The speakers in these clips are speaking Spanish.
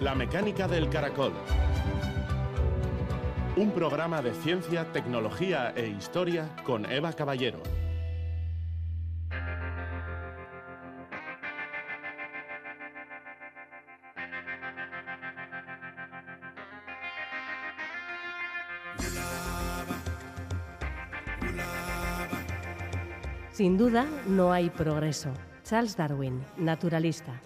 La mecánica del caracol. Un programa de ciencia, tecnología e historia con Eva Caballero. Sin duda, no hay progreso. Charles Darwin, naturalista.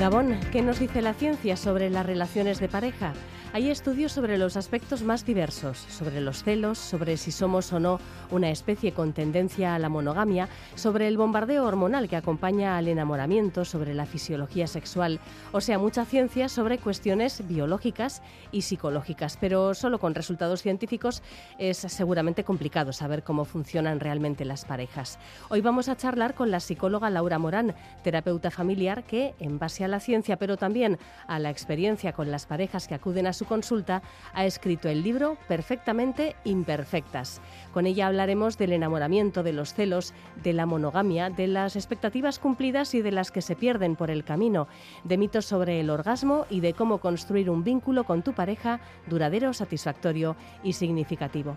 Gabón, ¿qué nos dice la ciencia sobre las relaciones de pareja? Hay estudios sobre los aspectos más diversos, sobre los celos, sobre si somos o no una especie con tendencia a la monogamia, sobre el bombardeo hormonal que acompaña al enamoramiento, sobre la fisiología sexual, o sea, mucha ciencia sobre cuestiones biológicas y psicológicas, pero solo con resultados científicos es seguramente complicado saber cómo funcionan realmente las parejas. Hoy vamos a charlar con la psicóloga Laura Morán, terapeuta familiar que, en base a la ciencia, pero también a la experiencia con las parejas que acuden a su consulta, ha escrito el libro Perfectamente Imperfectas. Con ella hablaremos del enamoramiento, de los celos, de la monogamia, de las expectativas cumplidas y de las que se pierden por el camino, de mitos sobre el orgasmo y de cómo construir un vínculo con tu pareja duradero, satisfactorio y significativo.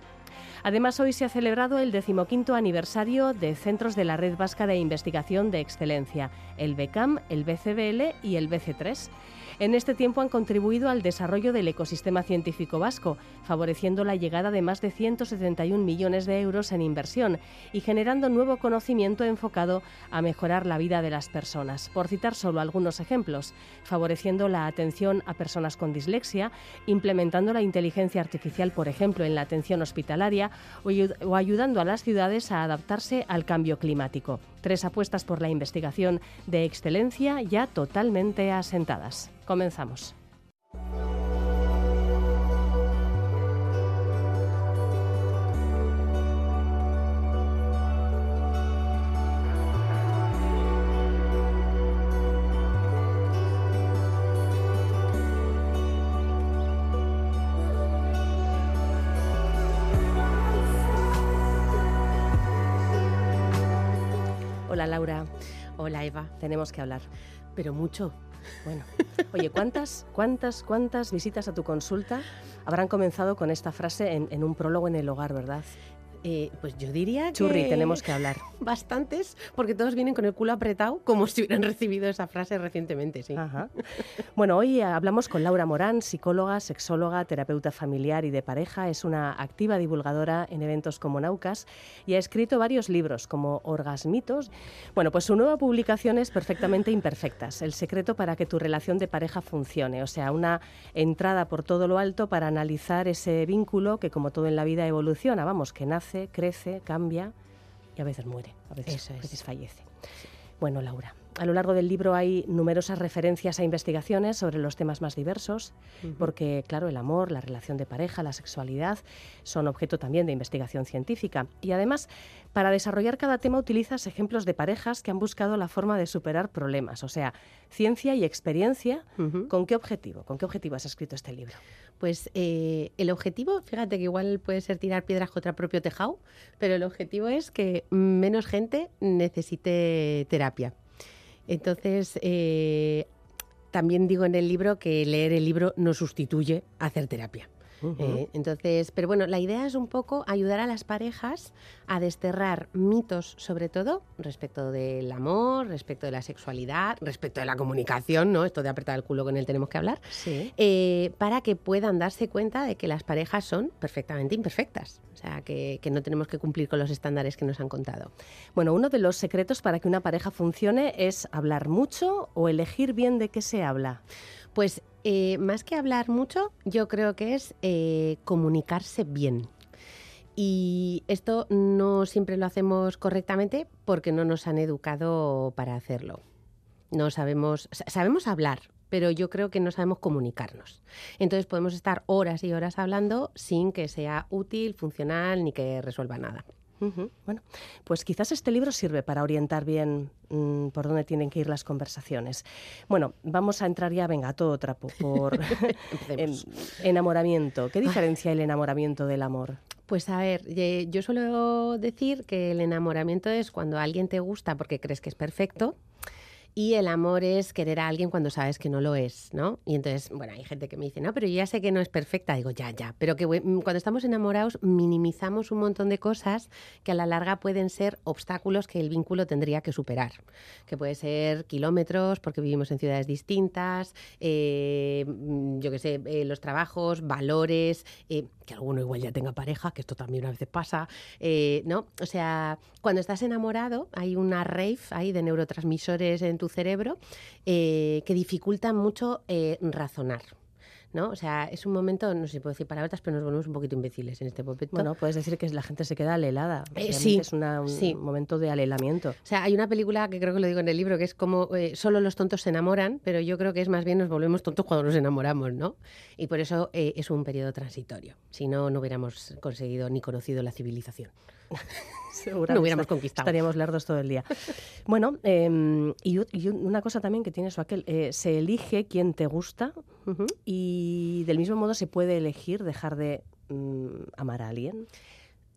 Además, hoy se ha celebrado el decimoquinto aniversario de Centros de la Red Vasca de Investigación de Excelencia, el BECAM, el BCBL y el BC3. En este tiempo han contribuido al desarrollo del ecosistema científico vasco, favoreciendo la llegada de más de 171 millones de euros en inversión y generando nuevo conocimiento enfocado a mejorar la vida de las personas. Por citar solo algunos ejemplos, favoreciendo la atención a personas con dislexia, implementando la inteligencia artificial, por ejemplo, en la atención hospitalaria o ayudando a las ciudades a adaptarse al cambio climático. Tres apuestas por la investigación de excelencia ya totalmente asentadas. Comenzamos. Hola Eva. Tenemos que hablar. Pero mucho. Bueno, oye, ¿cuántas, cuántas, cuántas visitas a tu consulta habrán comenzado con esta frase en, en un prólogo en el hogar, verdad? Eh, pues yo diría Churri, que... tenemos que hablar. Bastantes, porque todos vienen con el culo apretado, como si hubieran recibido esa frase recientemente, sí. Ajá. Bueno, hoy hablamos con Laura Morán, psicóloga, sexóloga, terapeuta familiar y de pareja. Es una activa divulgadora en eventos como Naucas y ha escrito varios libros, como Orgasmitos. Bueno, pues su nueva publicación es Perfectamente Imperfectas, el secreto para que tu relación de pareja funcione. O sea, una entrada por todo lo alto para analizar ese vínculo que, como todo en la vida, evoluciona, vamos, que nace crece, cambia y a veces muere, a veces, a veces fallece. Bueno, Laura, a lo largo del libro hay numerosas referencias a investigaciones sobre los temas más diversos, uh -huh. porque, claro, el amor, la relación de pareja, la sexualidad son objeto también de investigación científica. Y además, para desarrollar cada tema utilizas ejemplos de parejas que han buscado la forma de superar problemas, o sea, ciencia y experiencia. Uh -huh. ¿Con qué objetivo? ¿Con qué objetivo has escrito este libro? Pues eh, el objetivo, fíjate que igual puede ser tirar piedras contra propio tejado, pero el objetivo es que menos gente necesite terapia. Entonces, eh, también digo en el libro que leer el libro no sustituye hacer terapia. Uh -huh. eh, entonces, pero bueno, la idea es un poco ayudar a las parejas a desterrar mitos, sobre todo respecto del amor, respecto de la sexualidad, respecto de la comunicación, ¿no? Esto de apretar el culo con él tenemos que hablar, sí. eh, para que puedan darse cuenta de que las parejas son perfectamente imperfectas. O sea, que, que, no tenemos que cumplir con los estándares que nos han contado. Bueno, uno de los secretos para que una pareja funcione es hablar mucho o elegir bien de qué se habla. Pues eh, más que hablar mucho, yo creo que es eh, comunicarse bien. Y esto no siempre lo hacemos correctamente porque no nos han educado para hacerlo. No sabemos, sabemos hablar, pero yo creo que no sabemos comunicarnos. Entonces podemos estar horas y horas hablando sin que sea útil, funcional ni que resuelva nada. Bueno, pues quizás este libro sirve para orientar bien mm, por dónde tienen que ir las conversaciones. Bueno, vamos a entrar ya, venga, a todo trapo, por enamoramiento. ¿Qué diferencia el enamoramiento del amor? Pues a ver, yo suelo decir que el enamoramiento es cuando alguien te gusta porque crees que es perfecto y el amor es querer a alguien cuando sabes que no lo es, ¿no? Y entonces, bueno, hay gente que me dice, no, pero yo ya sé que no es perfecta. Digo, ya, ya. Pero que cuando estamos enamorados minimizamos un montón de cosas que a la larga pueden ser obstáculos que el vínculo tendría que superar. Que puede ser kilómetros, porque vivimos en ciudades distintas, eh, yo qué sé, eh, los trabajos, valores, eh, que alguno igual ya tenga pareja, que esto también a veces pasa, ¿no? O sea, cuando estás enamorado hay una rave ahí de neurotransmisores en tu cerebro eh, que dificultan mucho eh, razonar. ¿no? O sea, es un momento, no sé si puedo decir palabras, pero nos volvemos un poquito imbéciles en este momento. Bueno, puedes decir que la gente se queda alelada. Eh, sí. Es un momento de alelamiento. O sea, hay una película que creo que lo digo en el libro, que es como solo los tontos se enamoran, pero yo creo que es más bien nos volvemos tontos cuando nos enamoramos, ¿no? Y por eso es un periodo transitorio. Si no, no hubiéramos conseguido ni conocido la civilización. Seguramente. No hubiéramos conquistado. Estaríamos lerdos todo el día. Bueno, em, y, una cosa también que tiene su aquel, eh, se elige quien te gusta y del mismo modo se puede elegir dejar de mm, amar a alguien.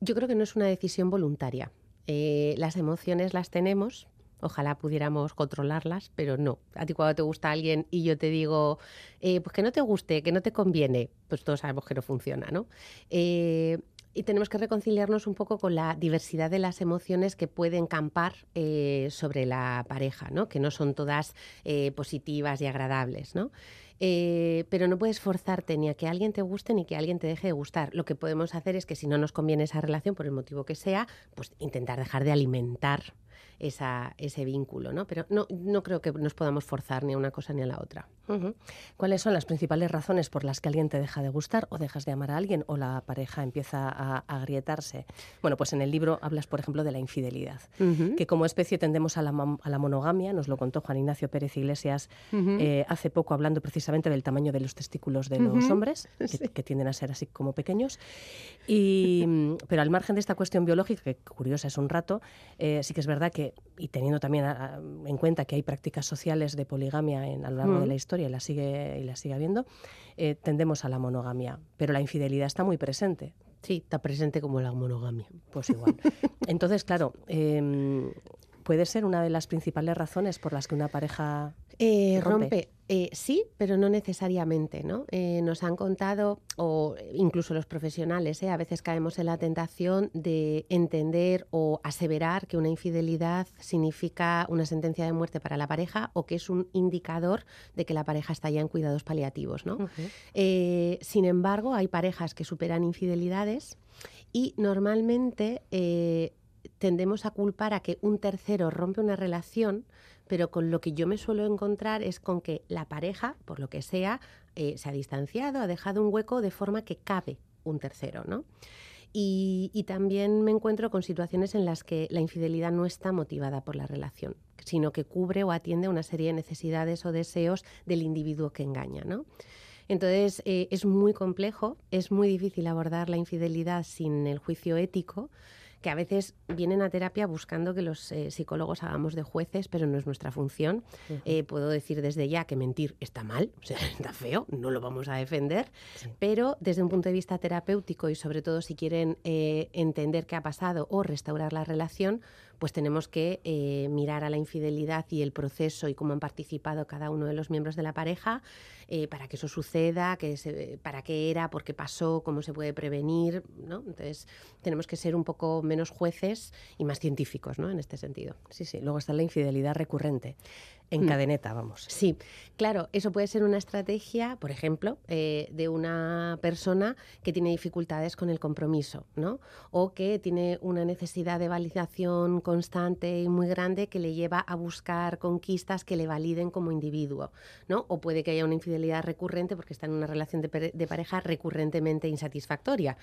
Yo creo que no es una decisión voluntaria. Eh, las emociones las tenemos, Ojalá pudiéramos controlarlas, pero no. A ti cuando te gusta alguien y yo te digo, eh, pues que no te guste, que no te conviene, pues todos sabemos que no funciona, ¿no? Y tenemos que reconciliarnos un poco con la diversidad de las emociones que pueden campar eh, sobre la pareja, ¿no? que no son todas eh, positivas y agradables. ¿no? Eh, pero no puedes forzarte ni a que alguien te guste ni que alguien te deje de gustar. Lo que podemos hacer es que si no nos conviene esa relación, por el motivo que sea, pues intentar dejar de alimentar esa, ese vínculo, ¿no? Pero no, no creo que nos podamos forzar ni a una cosa ni a la otra. ¿Cuáles son las principales razones por las que alguien te deja de gustar o dejas de amar a alguien o la pareja empieza a agrietarse? Bueno, pues en el libro hablas, por ejemplo, de la infidelidad, que como especie tendemos a la, a la, monogamia, nos lo contó Juan Ignacio Pérez Iglesias eh, hace poco hablando precisamente del tamaño de los testículos de los hombres, que, tienden a ser así como pequeños. Y, pero al margen de esta cuestión biológica, que curiosa es un rato, eh, sí que es verdad que, y teniendo también en cuenta que hay prácticas sociales de poligamia en, a lo largo de la historia, y la sigue, y la sigue habiendo, eh, tendemos a la monogamia. Pero la infidelidad está muy presente. Sí, está presente como la monogamia. Pues igual. Entonces, claro, em, puede ser una de las principales razones por las que una pareja eh, rompe. Eh, sí, pero no necesariamente, ¿no? Eh, nos han contado, o incluso los profesionales, a veces caemos en la tentación de entender o aseverar que una infidelidad significa una sentencia de muerte para la pareja o que es un indicador de que la pareja está ya en cuidados paliativos, ¿no? sin embargo, hay parejas que superan infidelidades y normalmente tendemos a culpar a que un tercero rompe una relación pero con lo que yo me suelo encontrar es con que la pareja, por lo que sea, eh, se ha distanciado, ha dejado un hueco de forma que cabe un tercero, ¿no? Y, también me encuentro con situaciones en las que la infidelidad no está motivada por la relación, sino que cubre o atiende una serie de necesidades o deseos del individuo que engaña, ¿no? Entonces, eh, es muy complejo, es muy difícil abordar la infidelidad sin el juicio ético, que a veces vienen a terapia buscando que los eh, psicólogos hagamos de jueces, pero no es nuestra función. Eh, puedo decir desde ya que mentir está mal, o sea, está feo, no lo vamos a defender, pero desde un punto de vista terapéutico y sobre todo si quieren eh, entender qué ha pasado o restaurar la relación, pues tenemos que eh, mirar a la infidelidad y el proceso y cómo han participado cada uno de los miembros de la pareja eh, para que eso suceda, que para qué era, por qué pasó, cómo se puede prevenir, ¿no? Entonces tenemos que ser un poco menos jueces y más científicos, ¿no? En este sentido. Sí, sí. Luego está la infidelidad recurrente en mm. cadeneta, vamos. Sí, claro, eso puede ser una estrategia, por ejemplo, eh, de una persona que tiene dificultades con el compromiso, ¿no? O que tiene una necesidad de validación constante y muy grande que le lleva a buscar conquistas que le validen como individuo, ¿no? O puede que haya una infidelidad recurrente porque está en una relación de pareja recurrentemente insatisfactoria.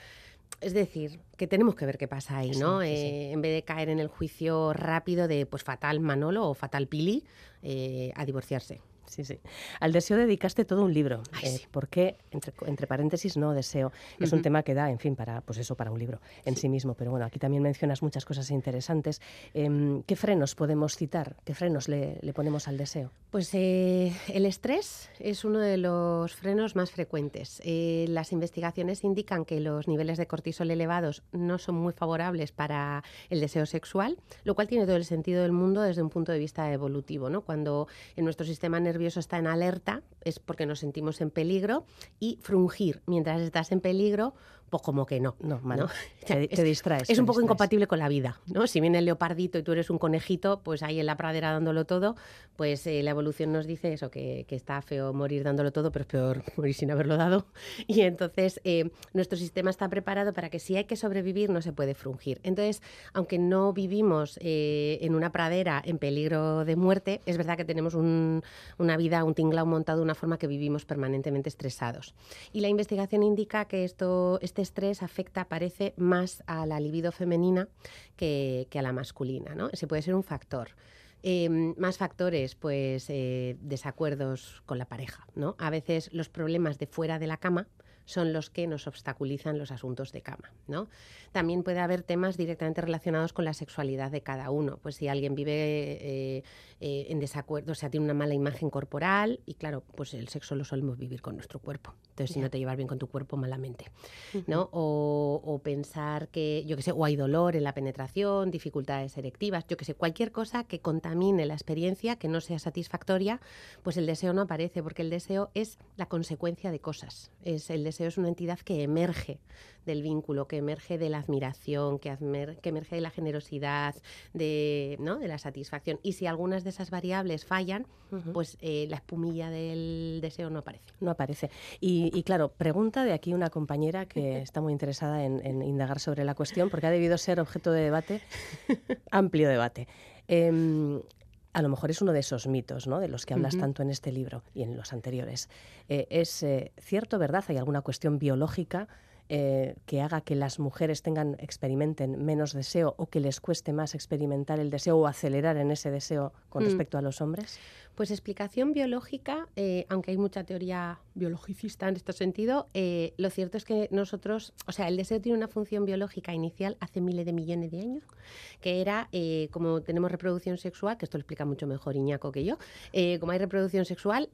Es decir, que tenemos que ver qué pasa ahí, ¿no? Eh, en vez de caer en el juicio rápido de, pues, fatal Manolo o fatal Pili, eh, a divorciarse. Sí, sí. Al deseo dedicaste todo un libro. Ay, sí. ¿Por qué? Entre, entre paréntesis, no deseo. Es un Ujú. tema que da, en fin, para, pues eso, para un libro en sí. mismo. Pero bueno, aquí también mencionas muchas cosas interesantes. Em, ¿Qué frenos podemos citar? ¿Qué frenos le, le ponemos al deseo? Pues eh, el estrés es uno de los frenos más frecuentes. Eh, las investigaciones indican que los niveles de cortisol elevados no son muy favorables para el deseo sexual, lo cual tiene todo el sentido del mundo desde un punto de vista evolutivo. ¿no? Cuando en nuestro sistema nervioso está en alerta es porque nos sentimos en peligro y frungir mientras estás en peligro, pues como que no. No. ¿no? Te, te distraes. Es te un poco distraes. incompatible con la vida, ¿no? Si viene el leopardito y tú eres un conejito, pues ahí en la pradera dándolo todo, pues eh, la evolución nos dice eso, que, que está feo morir dándolo todo, pero es peor morir sin haberlo dado. Y entonces eh, nuestro sistema está preparado para que si hay que sobrevivir no se puede frungir. Entonces, aunque no vivimos eh, en una pradera en peligro de muerte, es verdad que tenemos un- una vida, un tinglao montado de una forma que vivimos permanentemente estresados. Y la investigación indica que esto, este estrés afecta, parece, más a la libido femenina que, que a la masculina. ¿no? Ese puede ser un factor. Eh, más factores, pues eh, desacuerdos con la pareja. ¿no? A veces los problemas de fuera de la cama son los que nos obstaculizan los asuntos de cama. ¿no? También puede haber temas directamente relacionados con la sexualidad de cada uno. Pues si alguien vive eh, eh, en desacuerdo, o sea, tiene una mala imagen corporal, y claro, pues el sexo lo solemos vivir con nuestro cuerpo. Entonces, si no te llevas bien con tu cuerpo, malamente. ¿no? O, o pensar que, yo qué sé, o hay dolor en la penetración, dificultades selectivas, yo qué sé, cualquier cosa que contamine la experiencia, que no sea satisfactoria, pues el deseo no aparece, porque el deseo es la consecuencia de cosas. Es, el deseo es una entidad que emerge del vínculo, que emerge de la admiración, que, admer- que emerge de la generosidad, de, ¿no? de la satisfacción. Y si algunas de esas variables fallan, pues eh, la espumilla del deseo no aparece. No aparece. Y, y claro, pregunta de aquí una compañera que está muy interesada en, en indagar sobre la cuestión, porque ha debido ser objeto de debate, amplio debate. Em, a lo mejor es uno de esos mitos, ¿no? De los que hablas tanto en este libro y en los anteriores. Eh, ¿Es eh, cierto, verdad? ¿Hay alguna cuestión biológica eh, que haga que las mujeres tengan, experimenten menos deseo o que les cueste más experimentar el deseo o acelerar en ese deseo con Mm. respecto a los hombres? Pues explicación biológica, eh, aunque hay mucha teoría biologicista en este sentido, eh, lo cierto es que nosotros, o sea, el deseo tiene una función biológica inicial hace miles de millones de años, que era, eh, como tenemos reproducción sexual, que esto lo explica mucho mejor Iñaco que yo, como hay reproducción sexual,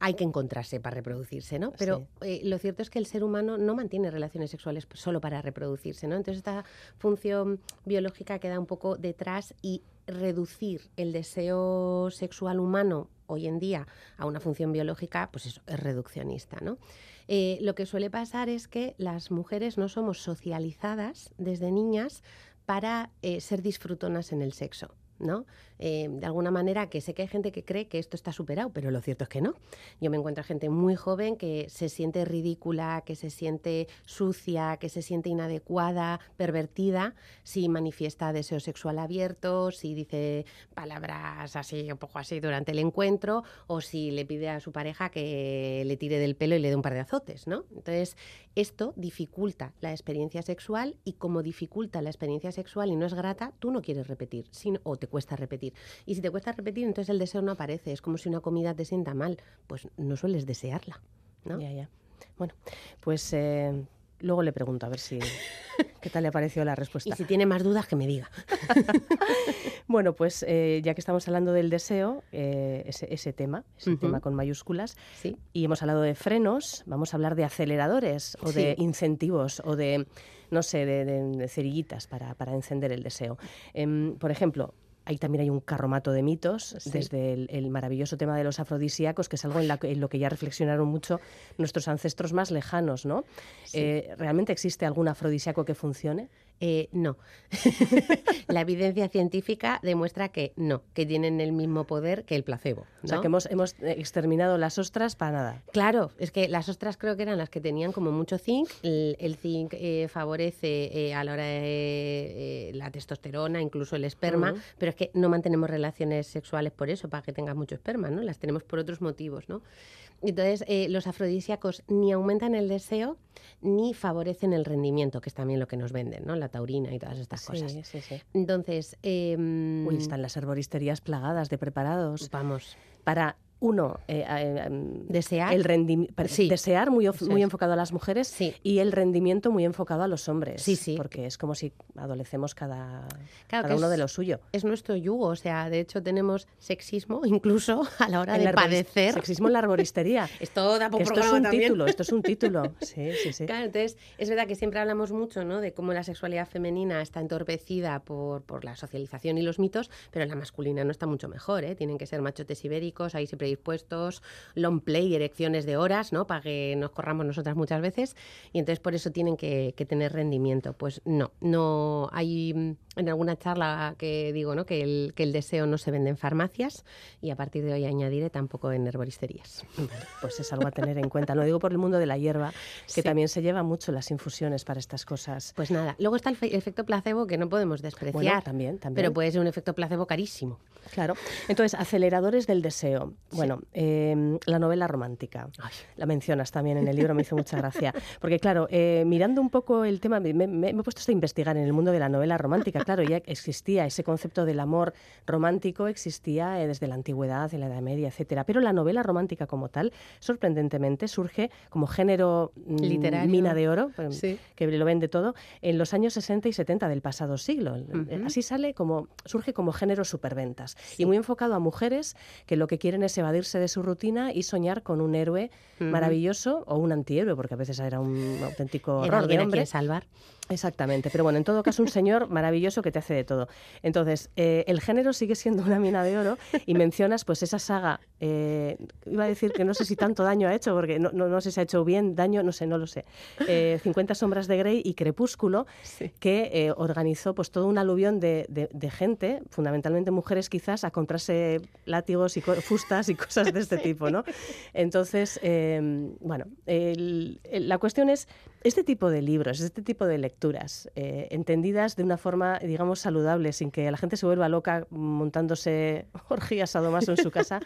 hay que encontrarse para reproducirse, ¿no? Pero lo cierto es que el ser humano no mantiene relaciones sexuales solo para reproducirse, ¿no? Entonces esta función biológica queda un poco detrás y reducir el deseo sexual humano hoy en día a una función biológica, pues eso, es reduccionista, ¿no? Eh, lo que suele pasar es que las mujeres no somos socializadas desde niñas para eh, ser disfrutonas en el sexo. ¿no? Eh, de alguna manera que sé que hay gente que cree que esto está superado, pero lo cierto es que no. Yo me encuentro gente muy joven que se siente ridícula, que se siente sucia, que se siente inadecuada, pervertida, si manifiesta deseo sexual abierto, si dice palabras así, un poco así durante el encuentro, o si le pide a su pareja que le tire del pelo y le dé un par de azotes, ¿no? Entonces, esto dificulta la experiencia sexual y como dificulta la experiencia sexual y no es grata, tú no quieres repetir, o te cuesta repetir. Y si te cuesta repetir, entonces el deseo no aparece. Es como si una comida te sienta mal, pues no sueles desearla. ¿no? Ya, ya. Bueno, pues eh, luego le pregunto a ver si qué tal le ha parecido la Y respuesta. si tiene más dudas, que me diga. Bueno, pues eh, ya que estamos hablando del deseo, eh, ese, ese tema, ese Ujú. tema con mayúsculas, Sí. y hemos hablado de frenos, vamos a hablar de aceleradores o de incentivos o de, no sé, de, de- de cerillitas para, para encender el deseo. Em, por ejemplo, ahí también hay un carromato de mitos, Sí. desde el, el maravilloso tema de los afrodisíacos, que es algo en, la en lo que ya reflexionaron mucho nuestros ancestros más lejanos, ¿no? Eh, ¿Realmente existe algún afrodisíaco que funcione? Eh, no. la evidencia científica demuestra que no, que tienen el mismo poder que el placebo. O sea, que hemos, hemos eh, exterminado las ostras para nada. Claro, es que las ostras creo que eran las que tenían como mucho zinc. El, el zinc eh, favorece eh, a la hora de eh, la testosterona, incluso el esperma, pero es que no mantenemos relaciones sexuales por eso, para que tengas mucho esperma, ¿no? Las tenemos por otros motivos, ¿no? Entonces, eh, los afrodisíacos ni aumentan el deseo ni favorecen el rendimiento, que es también lo que nos venden, ¿no? La taurina y todas estas cosas. Sí, sí, sí. Entonces, em, Uy, están las herboristerías plagadas de preparados vamos. para uno, eh, eh, em, desear, el sí. desear muy, muy enfocado a las mujeres sí. y el rendimiento muy enfocado a los hombres. Sí, sí. Porque es como si adolecemos cada, claro, cada uno es, de lo suyo. Es nuestro yugo, o sea, de hecho tenemos sexismo incluso a la hora de padecer. Sexismo en la arboristería. esto da por esto es un también. título, esto es un título. Sí, sí, sí. Claro, entonces es verdad que siempre hablamos mucho ¿no? de cómo la sexualidad femenina está entorpecida por, por la socialización y los mitos, pero la masculina no está mucho mejor, ¿eh? Tienen que ser machotes ibéricos, ahí siempre dispuestos, long play, erecciones de horas, ¿no? Para que nos corramos nosotras muchas veces. Y entonces por eso tienen que, que tener rendimiento. Pues no, no hay mm, en alguna charla que digo ¿no? que, el, que el deseo no se vende en farmacias y a partir de hoy añadiré tampoco en herboristerías. Pues es algo a tener en cuenta. Lo digo por el mundo de la hierba, que sí. también se lleva mucho las infusiones para estas cosas. Pues nada, luego está el efecto placebo que no podemos despreciar. Bueno, también, también. Pero puede ser un efecto placebo carísimo. Claro. Entonces, aceleradores del deseo. Bueno, eh, la novela romántica. Ay. La mencionas también en el libro, me hizo mucha gracia. Porque claro, eh, mirando un poco el tema, me, me, me, he puesto a investigar en el mundo de la novela romántica. Claro, ya existía ese concepto del amor romántico, existía eh, desde la antigüedad, en la Edad Media, etcétera. Pero la novela romántica como tal, sorprendentemente, surge como género literario, mina de oro, sí. que lo vende todo, en los años 60 y 70 del pasado siglo. Uh -huh. Así sale como, surge como género superventas. Sí. Y muy enfocado a mujeres que lo que quieren es evadirse de su rutina y soñar con un héroe maravilloso o un antihéroe, porque a veces era un auténtico era horror de hombre. salvar. Exactamente, pero bueno, en todo caso un señor maravilloso que te hace de todo. Entonces, eh, el género sigue siendo una mina de oro y mencionas pues esa saga, eh, iba a decir que no sé si tanto daño ha hecho, porque no, no, no sé si ha hecho bien, daño, no sé, no lo sé. Eh, 50 sombras de Grey y Crepúsculo, sí. que eh, organizó pues todo un aluvión de, de, de, gente, fundamentalmente mujeres quizás, a comprarse látigos y fustas y cosas de este sí. tipo, ¿no? Entonces, eh, bueno, el, el, la cuestión es este tipo de libros, este tipo de lecturas, eh, entendidas de una forma, digamos, saludable, sin que la gente se vuelva loca montándose orgías sadomaso en su casa.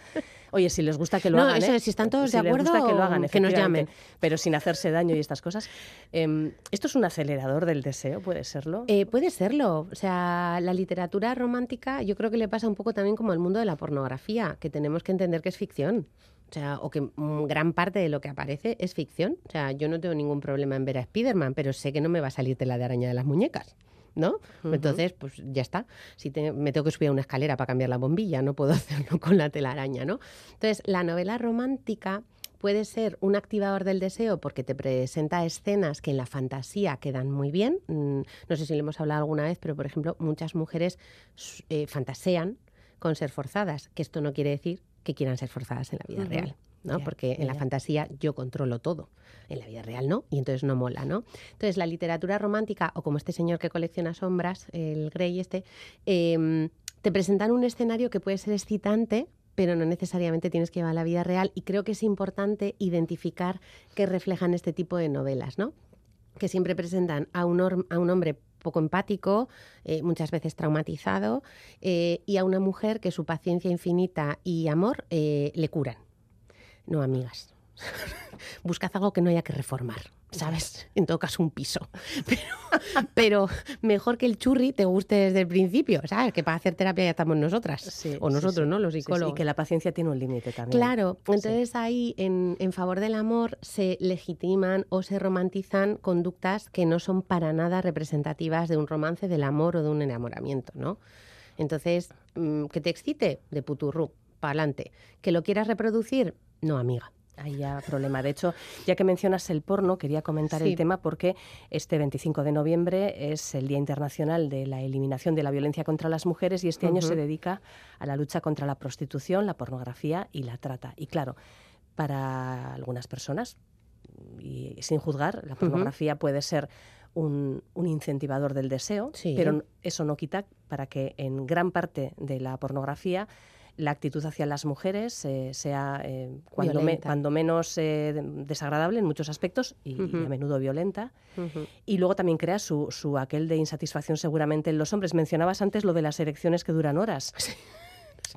Oye, si les gusta que lo no, hagan, eso, ¿eh? si están todos si de acuerdo, les gusta que lo hagan, que nos llamen. Pero sin hacerse daño y estas cosas. Eh, ¿Esto es un acelerador del deseo? ¿Puede serlo? Eh, puede serlo. O sea, la literatura romántica yo creo que le pasa un poco también como al mundo de la pornografía, que tenemos que entender que es ficción. O sea, o que gran parte de lo que aparece es ficción. O sea, yo no tengo ningún problema en ver a Spiderman, pero sé que no me va a salir tela de araña de las muñecas. ¿No? Uh -huh. Entonces, pues ya está. Si te, me tengo que subir a una escalera para cambiar la bombilla, no puedo hacerlo con la telaraña, ¿no? Entonces, la novela romántica puede ser un activador del deseo porque te presenta escenas que en la fantasía quedan muy bien. No sé si le hemos hablado alguna vez, pero por ejemplo, muchas mujeres eh, fantasean con ser forzadas, que esto no quiere decir que quieran ser forzadas en la vida uh -huh. real. ¿no? Yeah, Porque en yeah. la fantasía yo controlo todo, en la vida real no, y entonces no mola, ¿no? Entonces la literatura romántica, o como este señor que colecciona sombras, el Grey este, eh, te presentan un escenario que puede ser excitante, pero no necesariamente tienes que llevar a la vida real, y creo que es importante identificar qué reflejan este tipo de novelas, ¿no? Que siempre presentan a un, hombre poco empático, eh, muchas veces traumatizado, eh, y a una mujer que su paciencia infinita y amor eh, le curan. No, amigas. Buscad algo que no haya que reformar, ¿sabes? En todo caso, un piso. Pero, pero, mejor que el churri te guste desde el principio, ¿sabes? Que para hacer terapia ya estamos nosotras. Sí, o nosotros, sí, sí. ¿no? Los psicólogos. y que la paciencia tiene un límite también. Claro. Entonces ahí, en, en favor del amor, se legitiman o se romantizan conductas que no son para nada representativas de un romance, del amor o de un enamoramiento, ¿no? Entonces, mm, que te excite, de puturru, para adelante. Que lo quieras reproducir, no, amiga. Ahí ya problema. De hecho, ya que mencionas el porno, quería comentar Sí. el tema porque este 25 de noviembre es el Día Internacional de la Eliminación de la Violencia contra las Mujeres y este año se dedica a la lucha contra la prostitución, la pornografía y la trata. Y claro, para algunas personas, y sin juzgar, la pornografía puede ser un, un incentivador del deseo, Sí. pero eso no quita para que en gran parte de la pornografía la actitud hacia las mujeres eh, sea eh, cuando, me- Violenta. cuando menos eh, de- desagradable en muchos aspectos y, a menudo violenta. Y luego también crea su, su aquel de insatisfacción seguramente en los hombres. Mencionabas antes lo de las erecciones que duran horas.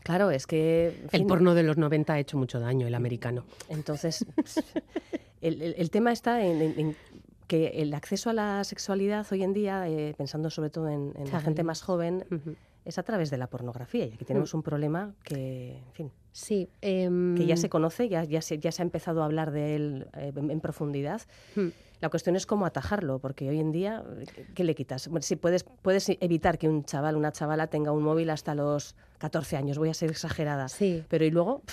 Claro, es que... en El porno de los 90 ha hecho mucho daño, el americano. entonces, el, el- el tema está en, en- en que el acceso a la sexualidad hoy en día, eh, pensando sobre todo en, en la gente más joven. Es a través de la pornografía. Y aquí tenemos un problema que, en fin, Sí. Que ya se conoce, ya, ya, se, ya se ha empezado a hablar de él eh, en, profundidad. Hmm. La cuestión es cómo atajarlo, porque hoy en día, ¿qué le quitas? Bueno, si puedes, puedes evitar que un chaval, una chavala tenga un móvil hasta los 14 años, voy a ser exagerada. Sí. Pero y luego...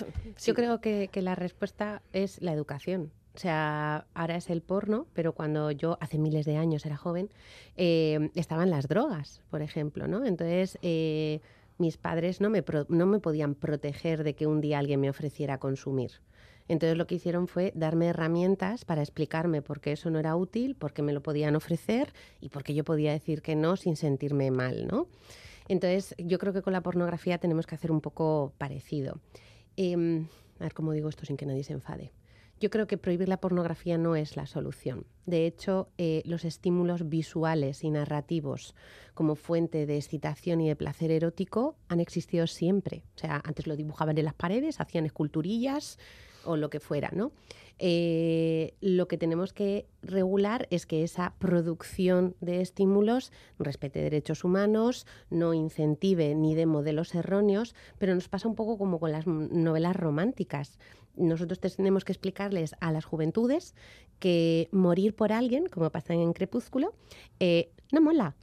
Yo creo que, que la respuesta es la educación. O sea, ahora es el porno, pero cuando yo hace miles de años era joven, eh, estaban las drogas, por ejemplo, ¿no? Entonces, eh, mis padres no me, no me podían proteger de que un día alguien me ofreciera consumir. Entonces lo que hicieron fue darme herramientas para explicarme por qué eso no era útil, por qué me lo podían ofrecer y por qué yo podía decir que no sin sentirme mal, ¿no? Entonces yo creo que con la pornografía tenemos que hacer un poco parecido. Em, a ver cómo digo esto sin que nadie se enfade. Yo creo que prohibir la pornografía no es la solución. De hecho, eh, los estímulos visuales y narrativos como fuente de excitación y de placer erótico han existido siempre. O sea, antes lo dibujaban en las paredes, hacían esculturillas o lo que fuera, ¿no? Eh, lo que tenemos que regular es que esa producción de estímulos respete derechos humanos, no incentive ni de modelos erróneos, pero nos pasa un poco como con las novelas románticas nosotros tenemos que explicarles a las juventudes que morir por alguien, como pasa en Crepúsculo, eh, no mola.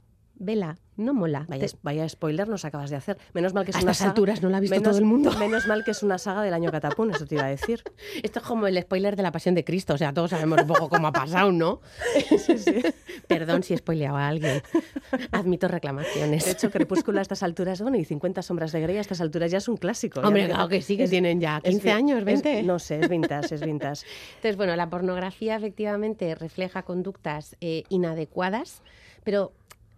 Vela, no mola. Vaya, spoiler nos acabas de hacer. Menos mal que es a una estas alturas no la ha visto todo el mundo. Menos mal que es una saga del año Catapún, eso te iba a decir. Esto es como el spoiler de la Pasión de Cristo, o sea, todos sabemos un poco cómo ha pasado, ¿no? Sí, sí. Perdón si he spoileado a alguien. Admito reclamaciones. De hecho, Crepúsculo a estas alturas, bueno, y 50 sombras de Grey a estas alturas ya es un clásico. Hombre, claro que sí, que tienen ya 15 años, 20. no sé, es vintage, es vintage. Entonces, bueno, la pornografía efectivamente refleja conductas eh, inadecuadas, pero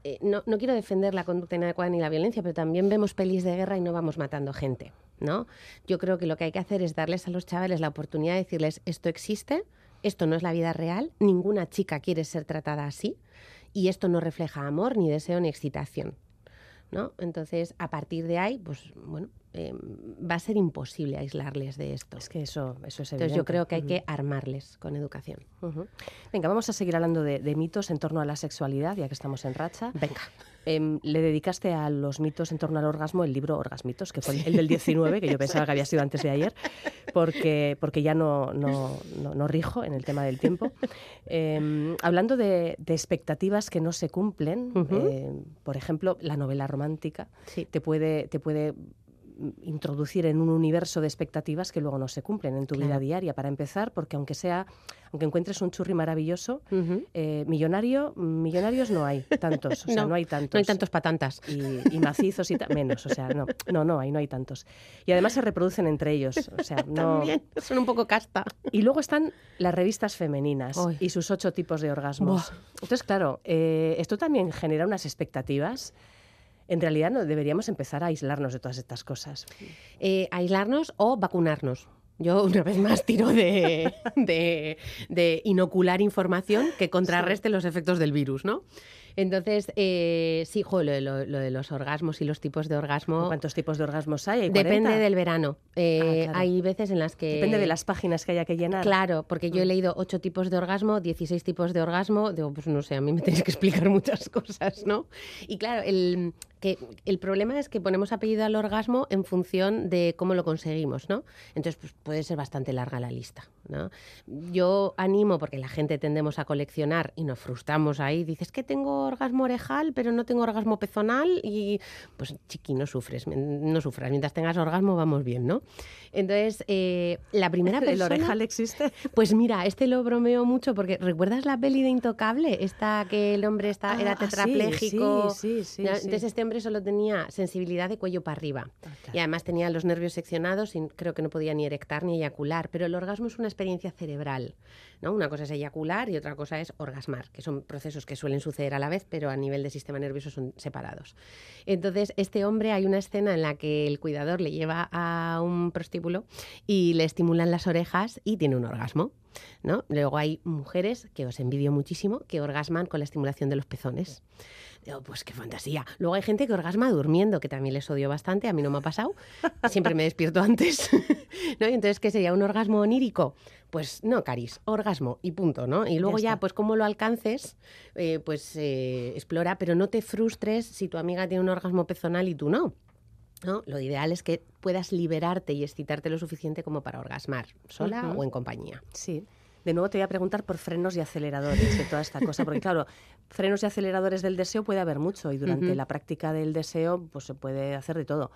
eh, no, quiero defender la conducta inadecuada ni la violencia, pero también vemos pelis de guerra y no vamos matando gente, ¿no? Yo creo que lo que hay que hacer es darles a los chavales la oportunidad de decirles esto existe, esto no es la vida real, ninguna chica quiere ser tratada así y esto no refleja amor, ni deseo, ni excitación. ¿no? Entonces, a partir de ahí, pues bueno, em, va a ser imposible aislarles de esto. Es que eso, eso es Entonces, yo creo que hay que armarles con educación. Venga, vamos a seguir hablando de, de, mitos en torno a la sexualidad, ya que estamos en racha. Venga. Em, le dedicaste a los mitos en torno al orgasmo el libro Orgasmitos, que fue el del 19, que yo pensaba que había sido antes de ayer, porque, porque ya no, no, no, rijo en el tema del tiempo. Em, hablando de, expectativas que no se cumplen, em, por ejemplo, la novela romántica te, puede, te puede introducir en un universo de expectativas que luego no se cumplen en tu vida diaria, para empezar, porque aunque sea, aunque encuentres un churri maravilloso, eh, millonario, millonarios no hay tantos, o sea, no, hay tantos. No hay tantos patantas. Y, macizos y menos, o sea, no, no, no hay, no hay tantos. Y además se reproducen entre ellos, o sea, no... También, son un poco casta. Y luego están las revistas femeninas y sus ocho tipos de orgasmos. Entonces, claro, eh, esto también genera unas expectativas en realidad no deberíamos empezar a aislarnos de todas estas cosas. Eh, aislarnos o vacunarnos. Yo una vez más tiro de, de, inocular información que contrarreste los efectos del virus, ¿no? Entonces, eh, sí, lo, de los orgasmos y los tipos de orgasmo. ¿Cuántos tipos de orgasmos hay? Depende del verano. Eh, ah, hay veces en las que. Depende de las páginas que haya que llenar. Claro, porque yo he mm. leído ocho tipos de orgasmo, 16 tipos de orgasmo. Digo, pues no sé, a mí me tenéis que explicar muchas cosas, ¿no? Y claro, el, que el problema es que ponemos apellido al orgasmo en función de cómo lo conseguimos, ¿no? Entonces, pues puede ser bastante larga la lista, ¿no? Yo animo, porque la gente tendemos a coleccionar y nos frustramos ahí, dices que tengo orgasmo orejal, pero no tengo orgasmo pezonal y pues chiqui, no sufres, no sufras, mientras tengas orgasmo vamos bien, ¿no? Entonces, eh, la primera persona... ¿El orejal existe? Pues mira, este lo bromeo mucho porque ¿recuerdas la peli de Intocable? Esta que el hombre está, era ah, tetrapléjico. Sí, sí, sí, Entonces este hombre solo tenía sensibilidad de cuello para arriba. Ah, y además tenía los nervios seccionados y creo que no podía ni erectar ni eyacular. Pero el orgasmo es una experiencia cerebral. ¿no? Una cosa es eyacular y otra cosa es orgasmar, que son procesos que suelen suceder a la vez, pero a nivel de sistema nervioso son separados. Entonces, este hombre, hay una escena en la que el cuidador le lleva a un prostíbulo y le estimulan las orejas y tiene un orgasmo. ¿no? Luego hay mujeres, que os envidio muchísimo, que orgasman con la estimulación de los pezones. Digo, pues qué fantasía. Luego hay gente que orgasma durmiendo, que también les odio bastante, a mí no me ha pasado. Siempre me despierto antes. ¿no? Y entonces, ¿qué sería? ¿Un orgasmo onírico? Pues no, Caris, orgasmo y punto, ¿no? Y luego ya, pues cómo lo alcances, eh, pues eh, explora, pero no te frustres si tu amiga tiene un orgasmo pezonal y tú no. ¿no? Lo ideal es que puedas liberarte y excitarte lo suficiente como para orgasmar, sola o en compañía. Sí. De nuevo te voy a preguntar por frenos y aceleradores de toda esta cosa, porque claro, frenos y aceleradores del deseo puede haber mucho y durante la práctica del deseo pues se puede hacer de todo.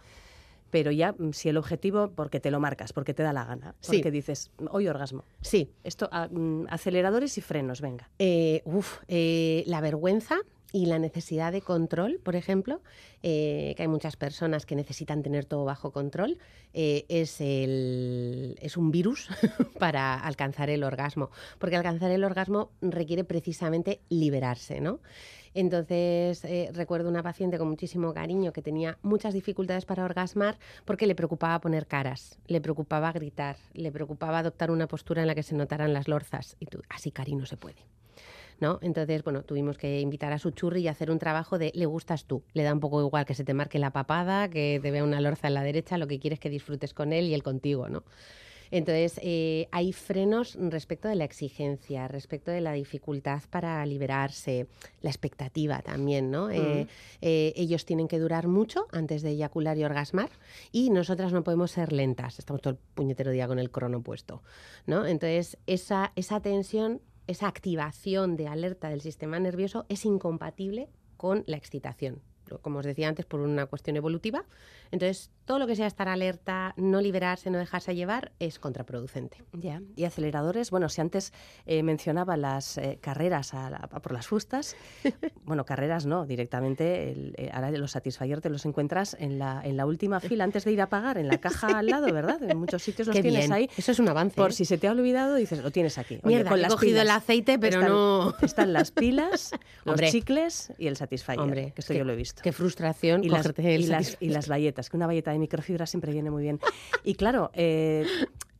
Pero ya mm, si el objetivo, porque te lo marcas, porque te da la gana, Sí. porque dices, hoy orgasmo. Sí, Esto, ah, mm, aceleradores y frenos, venga. Eh, uf, eh, la vergüenza y la necesidad de control, por ejemplo, eh, que hay muchas personas que necesitan tener todo bajo control, eh, es, el- es un virus para alcanzar el orgasmo, porque alcanzar el orgasmo requiere precisamente liberarse, ¿no? Entonces, eh, recuerdo una paciente con muchísimo cariño que tenía muchas dificultades para orgasmar porque le preocupaba poner caras, le preocupaba gritar, le preocupaba adoptar una postura en la que se notaran las lorzas. Y así, Cari, no se puede. ¿No? Entonces, bueno, tuvimos que invitar a su churri y hacer un trabajo de le gustas tú. Le da un poco igual que se te marque la papada, que te vea una lorza en la derecha, lo que quieres es que disfrutes con él y él contigo, ¿no? Entonces, eh, hay frenos respecto de la exigencia, respecto de la dificultad para liberarse, la expectativa también, ¿no? Eh, eh, ellos tienen que durar mucho antes de eyacular y orgasmar y nosotras no podemos ser lentas. Estamos todo el puñetero día con el crono puesto, ¿no? Entonces, esa, esa tensión, esa activación de alerta del sistema nervioso es incompatible con la excitación. Como os decía antes, por una cuestión evolutiva. Entonces, todo lo que sea estar alerta, no liberarse, no dejarse llevar, es contraproducente. Ya. Y aceleradores, bueno, si antes eh, mencionaba las eh, carreras a la- a por las fustas, bueno, carreras no, directamente, el- eh, ahora los Satisfyer te los encuentras en la, en la última fila antes de ir a pagar, en la caja al lado, ¿verdad? En muchos sitios los Qué tienes bien. ahí. Eso es un avance. Por ¿eh? si se te ha olvidado, dices, lo tienes aquí. Oye, Mierda, con he las cogido el pilas. aceite, pero Están- no... Están las pilas, los Hombre. chicles y el Satisfyer, Hombre, que esto yo lo he visto. Qué frustración y las, y, las, Satisfyer. y las bayetas, que una bayeta de microfibra siempre viene muy bien. Y claro, eh,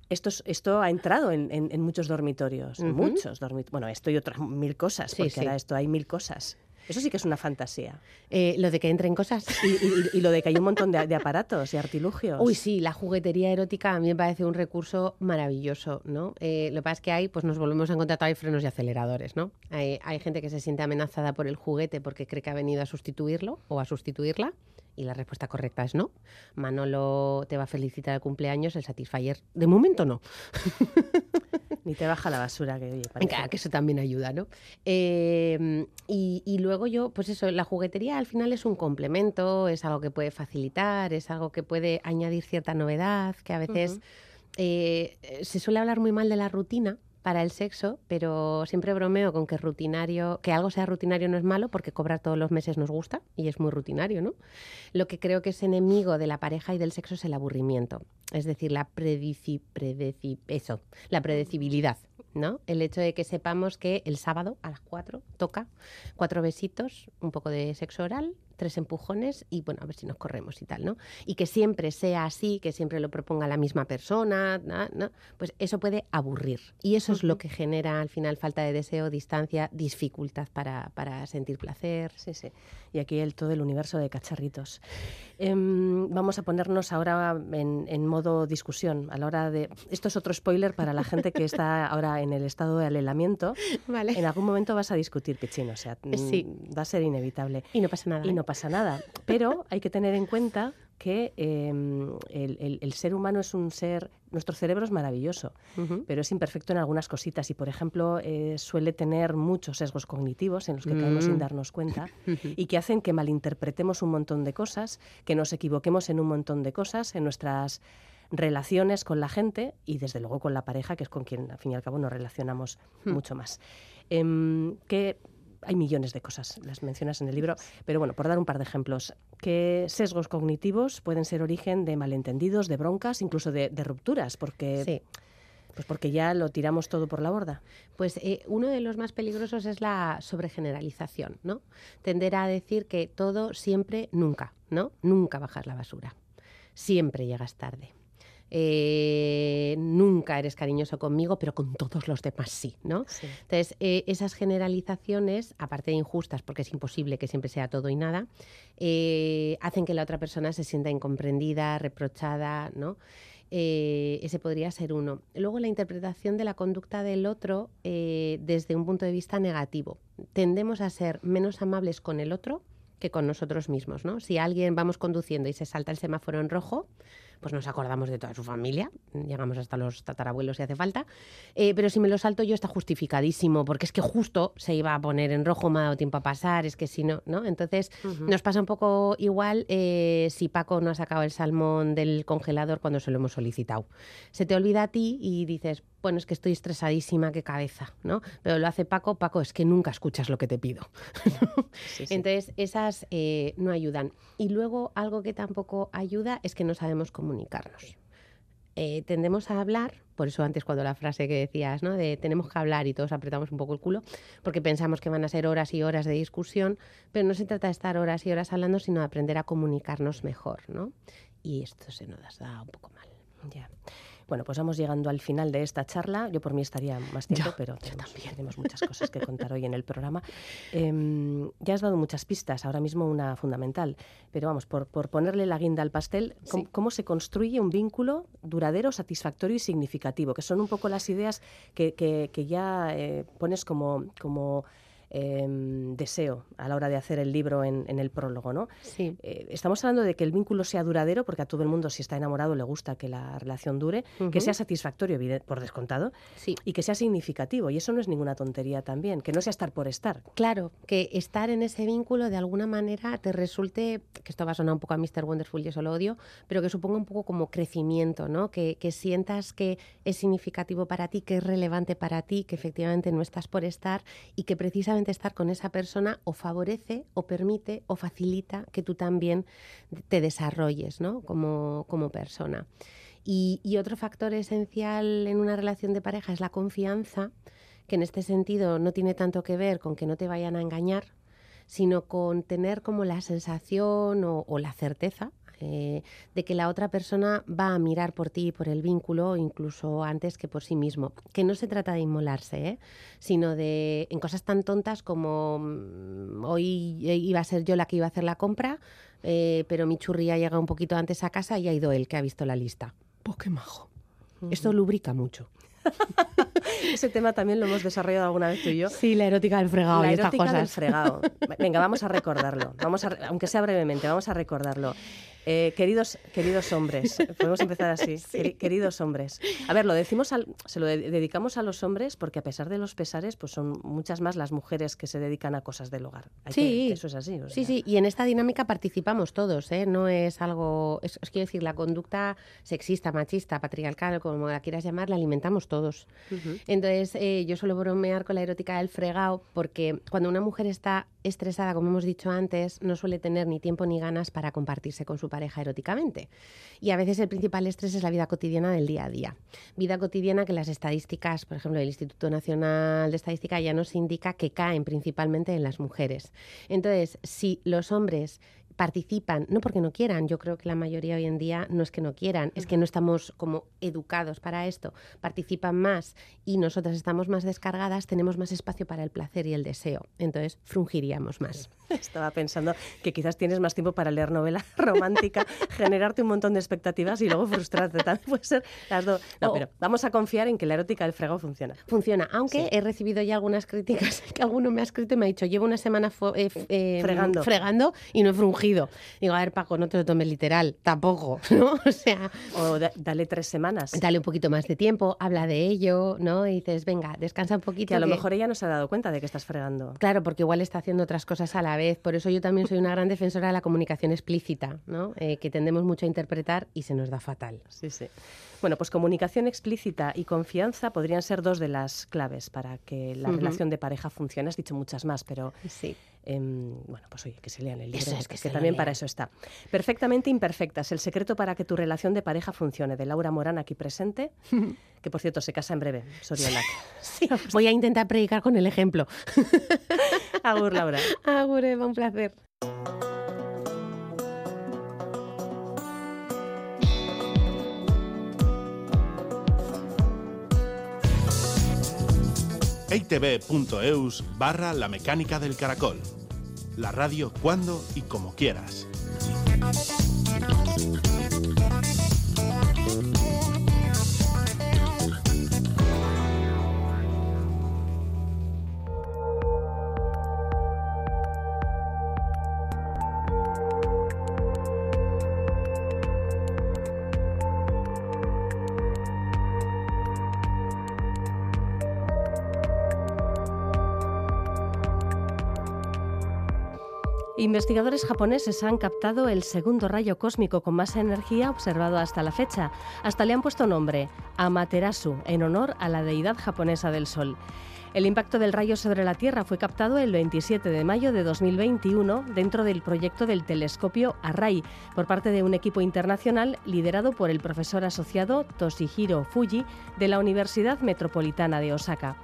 esto, es- esto ha entrado en, en- en muchos dormitorios, muchos dormitorios. Bueno, esto y otras mil cosas, Sí, porque sí. ahora esto hay mil cosas. Eso sí que es una fantasía. Eh, lo de que entren cosas. Y, y- y lo de que hay un montón de, de aparatos y artilugios. Uy, sí, la juguetería erótica a mí me parece un recurso maravilloso, ¿no? Eh, lo que pasa es que hay, pues nos volvemos a encontrar, hay frenos y aceleradores, ¿no? Hay, hay gente que se siente amenazada por el juguete porque cree que ha venido a sustituirlo o a sustituirla y la respuesta correcta es no. Manolo te va a felicitar el cumpleaños, el Satisfyer, de momento no. Ni te baja la basura, que oye, Claro, que eso también ayuda, ¿no? Eh, y, y luego yo, pues eso, la juguetería al final es un complemento, es algo que puede facilitar, es algo que puede añadir cierta novedad, que a veces eh, se suele hablar muy mal de la rutina para el sexo, pero siempre bromeo con que rutinario, que algo sea rutinario no es malo porque cobrar todos los meses nos gusta y es muy rutinario, ¿no? Lo que creo que es enemigo de la pareja y del sexo es el aburrimiento, es decir, la predici, la predecibilidad, ¿no? El hecho de que sepamos que el sábado a las 4 toca cuatro besitos, un poco de sexo oral, tres empujones y bueno, a ver si nos corremos y tal, ¿no? Y que siempre sea así, que siempre lo proponga la misma persona, ¿no? ¿no? Pues eso puede aburrir. Y eso es lo que genera al final falta de deseo, distancia, dificultad para, para sentir placer. Sí, sí. Y aquí el todo el universo de cacharritos. Em, vamos a ponernos ahora en, en modo discusión a la hora de. Esto es otro spoiler para la gente que está ahora en el estado de alelamiento. Vale. En algún momento vas a discutir, Pichín, o sea, Sí. mm, va a ser inevitable. Y no pasa nada. Y ¿eh? no pasa nada. Pero hay que tener en cuenta que em, el, el- el ser humano es un ser. Nuestro cerebro es maravilloso, pero es imperfecto en algunas cositas y, por ejemplo, eh, suele tener muchos sesgos cognitivos en los que caemos sin Mm. darnos cuenta y que hacen que malinterpretemos un montón de cosas, que nos equivoquemos en un montón de cosas, en nuestras relaciones con la gente y desde luego con la pareja, que es con quien al fin y al cabo nos relacionamos Hmm. mucho más. Em, que hay millones de cosas, las mencionas en el libro, pero bueno, por dar un par de ejemplos, que sesgos cognitivos pueden ser origen de malentendidos, de broncas, incluso de, de rupturas, porque, Sí. pues porque ya lo tiramos todo por la borda. Pues eh, uno de los más peligrosos es la sobregeneralización, ¿no? Tender a decir que todo siempre, nunca, ¿no? Nunca bajas la basura. Siempre llegas tarde. Eh, nunca eres cariñoso conmigo, pero con todos los demás sí, ¿no? Entonces, eh, esas generalizaciones, aparte de injustas, porque es imposible que siempre sea todo y nada, eh, hacen que la otra persona se sienta incomprendida, reprochada, ¿no? Ese podría ser uno. Luego, la interpretación de la conducta del otro desde un punto de vista negativo. Tendemos a ser menos amables con el otro que con nosotros mismos, ¿no? Si alguien vamos conduciendo y se salta el semáforo en rojo, pues nos acordamos de toda su familia, llegamos hasta los tatarabuelos si hace falta, eh, pero si me lo salto yo está justificadísimo, porque es que justo se iba a poner en rojo, me ha dado tiempo a pasar, es que si no, ¿no? Entonces nos pasa un poco igual eh, si Paco no ha sacado el salmón del congelador cuando se lo hemos solicitado. Se te olvida a ti y dices, bueno, es que estoy estresadísima, qué cabeza, ¿no? Pero lo hace Paco, Paco, es que nunca escuchas lo que te pido. Entonces, esas eh, no ayudan. Y luego, algo que tampoco ayuda es que no sabemos comunicarnos. Eh, tendemos a hablar, por eso antes cuando la frase que decías, ¿no? De tenemos que hablar y todos apretamos un poco el culo, porque pensamos que van a ser horas y horas de discusión, pero no se trata de estar horas y horas hablando, sino de aprender a comunicarnos mejor, ¿no? Y esto se nos da un poco mal. Ya. Bueno, pues vamos llegando al final de esta charla. Yo por mí estaría más tiempo, pero tenemos, muchas cosas que contar hoy en el programa. Em, ya has dado muchas pistas, ahora mismo una fundamental, pero vamos, por, ponerle la guinda al pastel, ¿cómo, se construye un vínculo duradero, satisfactorio y significativo? Que son un poco las ideas que, ya eh, pones como... como Em, deseo a la hora de hacer el libro en, el prólogo, ¿no? Sí. Eh, estamos hablando de que el vínculo sea duradero, porque a todo el mundo si está enamorado le gusta que la relación dure, que sea satisfactorio, por descontado, sí. y que sea significativo. Y eso no es ninguna tontería también, que no sea estar por estar. Claro, que estar en ese vínculo de alguna manera te resulte, que esto va a sonar un poco a Mr. Wonderful y eso lo odio, pero que suponga un poco como crecimiento, ¿no? Que, que sientas que es significativo para ti, que es relevante para ti, que efectivamente no estás por estar y que precisamente estar con esa persona o favorece o permite o facilita que tú también te desarrolles ¿no? como, como persona. Y, otro factor esencial en una relación de pareja es la confianza, que en este sentido no tiene tanto que ver con que no te vayan a engañar, sino con tener como la sensación o la certeza eh, de que la otra persona va a mirar por ti y por el vínculo incluso antes que por sí mismo. Que no se trata de inmolarse, ¿eh? sino de en cosas tan tontas como mm, hoy iba a ser yo la que iba a hacer la compra, eh, pero mi churría llega un poquito antes a casa y ha ido él que ha visto la lista. Pues qué majo. Esto lubrica mucho. Ese tema también lo hemos desarrollado alguna vez tú y yo. Sí, la erótica del fregado. La y erótica estas cosas. del fregado. Venga, vamos a recordarlo. Vamos a, aunque sea brevemente, vamos a recordarlo. Eh, queridos, queridos hombres, podemos empezar así. Queridos hombres. A ver, lo decimos, se lo dedicamos a los hombres porque a pesar de los pesares, pues son muchas más las mujeres que se dedican a cosas del hogar. sí, eso es así. sí, sí, y en esta dinámica participamos todos, ¿eh? No es algo, es, quiero decir, la conducta sexista, machista, patriarcal, como la quieras llamar, la alimentamos todos. Entonces, eh, yo suelo bromear con la erótica del fregado porque cuando una mujer está estresada, como hemos dicho antes, no suele tener ni tiempo ni ganas para compartirse con su pareja eróticamente. Y a veces el principal estrés es la vida cotidiana del día a día. Vida cotidiana que las estadísticas, por ejemplo, el Instituto Nacional de Estadística ya nos indica que caen principalmente en las mujeres. Entonces, si los hombres participan, no porque no quieran, yo creo que la mayoría hoy en día no es que no quieran, es que no estamos como educados para esto, participan más y nosotras estamos más descargadas, tenemos más espacio para el placer y el deseo, entonces frungiríamos más. Estaba pensando que quizás tienes más tiempo para leer novela romántica, generarte un montón de expectativas y luego frustrarte. También puede ser las dos. No, pero vamos a confiar en que la erótica del fregado funciona. Funciona, aunque he recibido ya algunas críticas que alguno me ha escrito y me ha dicho, llevo una semana eh, eh, fregando. fregando y no he frungido. Digo, a ver, Paco, no te lo tomes literal, tampoco, ¿no? O sea... O dale tres semanas. Dale un poquito más de tiempo, habla de ello, ¿no? Y dices, venga, descansa un poquito. Que a lo mejor ella no se ha dado cuenta de que estás fregando. Claro, porque igual está haciendo otras cosas a la vez. Por eso yo también soy una gran defensora de la comunicación explícita, ¿no? Eh, que tendemos mucho a interpretar y se nos da fatal. Sí, sí. Bueno, pues comunicación explícita y confianza podrían ser dos de las claves para que la relación de pareja funcione. Has dicho muchas más, pero sí. Em, bueno, pues oye, que se lean el libro, es que, también para eso está. Perfectamente imperfectas, el secreto para que tu relación de pareja funcione, de Laura Morán aquí presente, que por cierto se casa en breve, Soriolac. sí, voy a intentar predicar con el ejemplo. Agur, Laura. Agur, Eva, un placer. eitv.eus barra la mecánica del caracol. La radio cuando y como quieras. Investigadores japoneses han captado el segundo rayo cósmico con más energía observado hasta la fecha. Hasta le han puesto nombre, Amaterasu, en honor a la deidad japonesa del Sol. El impacto del rayo sobre la Tierra fue captado el 27 de mayo de 2021 dentro del proyecto del telescopio Array por parte de un equipo internacional liderado por el profesor asociado Toshihiro Fuji de la Universidad Metropolitana de Osaka.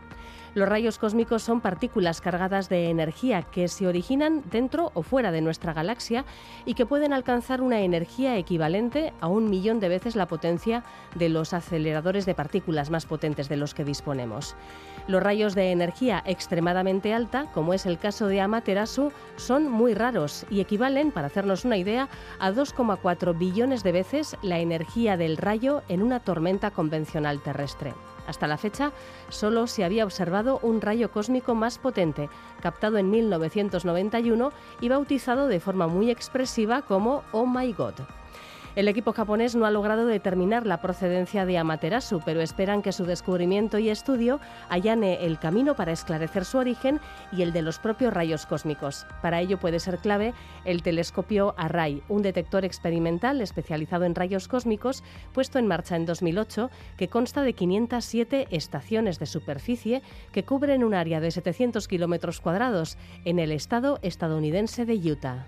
Los rayos cósmicos son partículas cargadas de energía que se originan dentro o fuera de nuestra galaxia y que pueden alcanzar una energía equivalente a un millón de veces la potencia de los aceleradores de partículas más potentes de los que disponemos. Los rayos de energía extremadamente alta, como es el caso de Amaterasu, son muy raros y equivalen, para hacernos una idea, a 2,4 billones de veces la energía del rayo en una tormenta convencional terrestre. Hasta la fecha, solo se había observado un rayo cósmico más potente, captado en 1991 y bautizado de forma muy expresiva como Oh My God. El equipo japonés no ha logrado determinar la procedencia de Amaterasu, pero esperan que su descubrimiento y estudio allane el camino para esclarecer su origen y el de los propios rayos cósmicos. Para ello puede ser clave el telescopio Array, un detector experimental especializado en rayos cósmicos puesto en marcha en 2008 que consta de 507 estaciones de superficie que cubren un área de 700 kilómetros cuadrados en el estado estadounidense de Utah.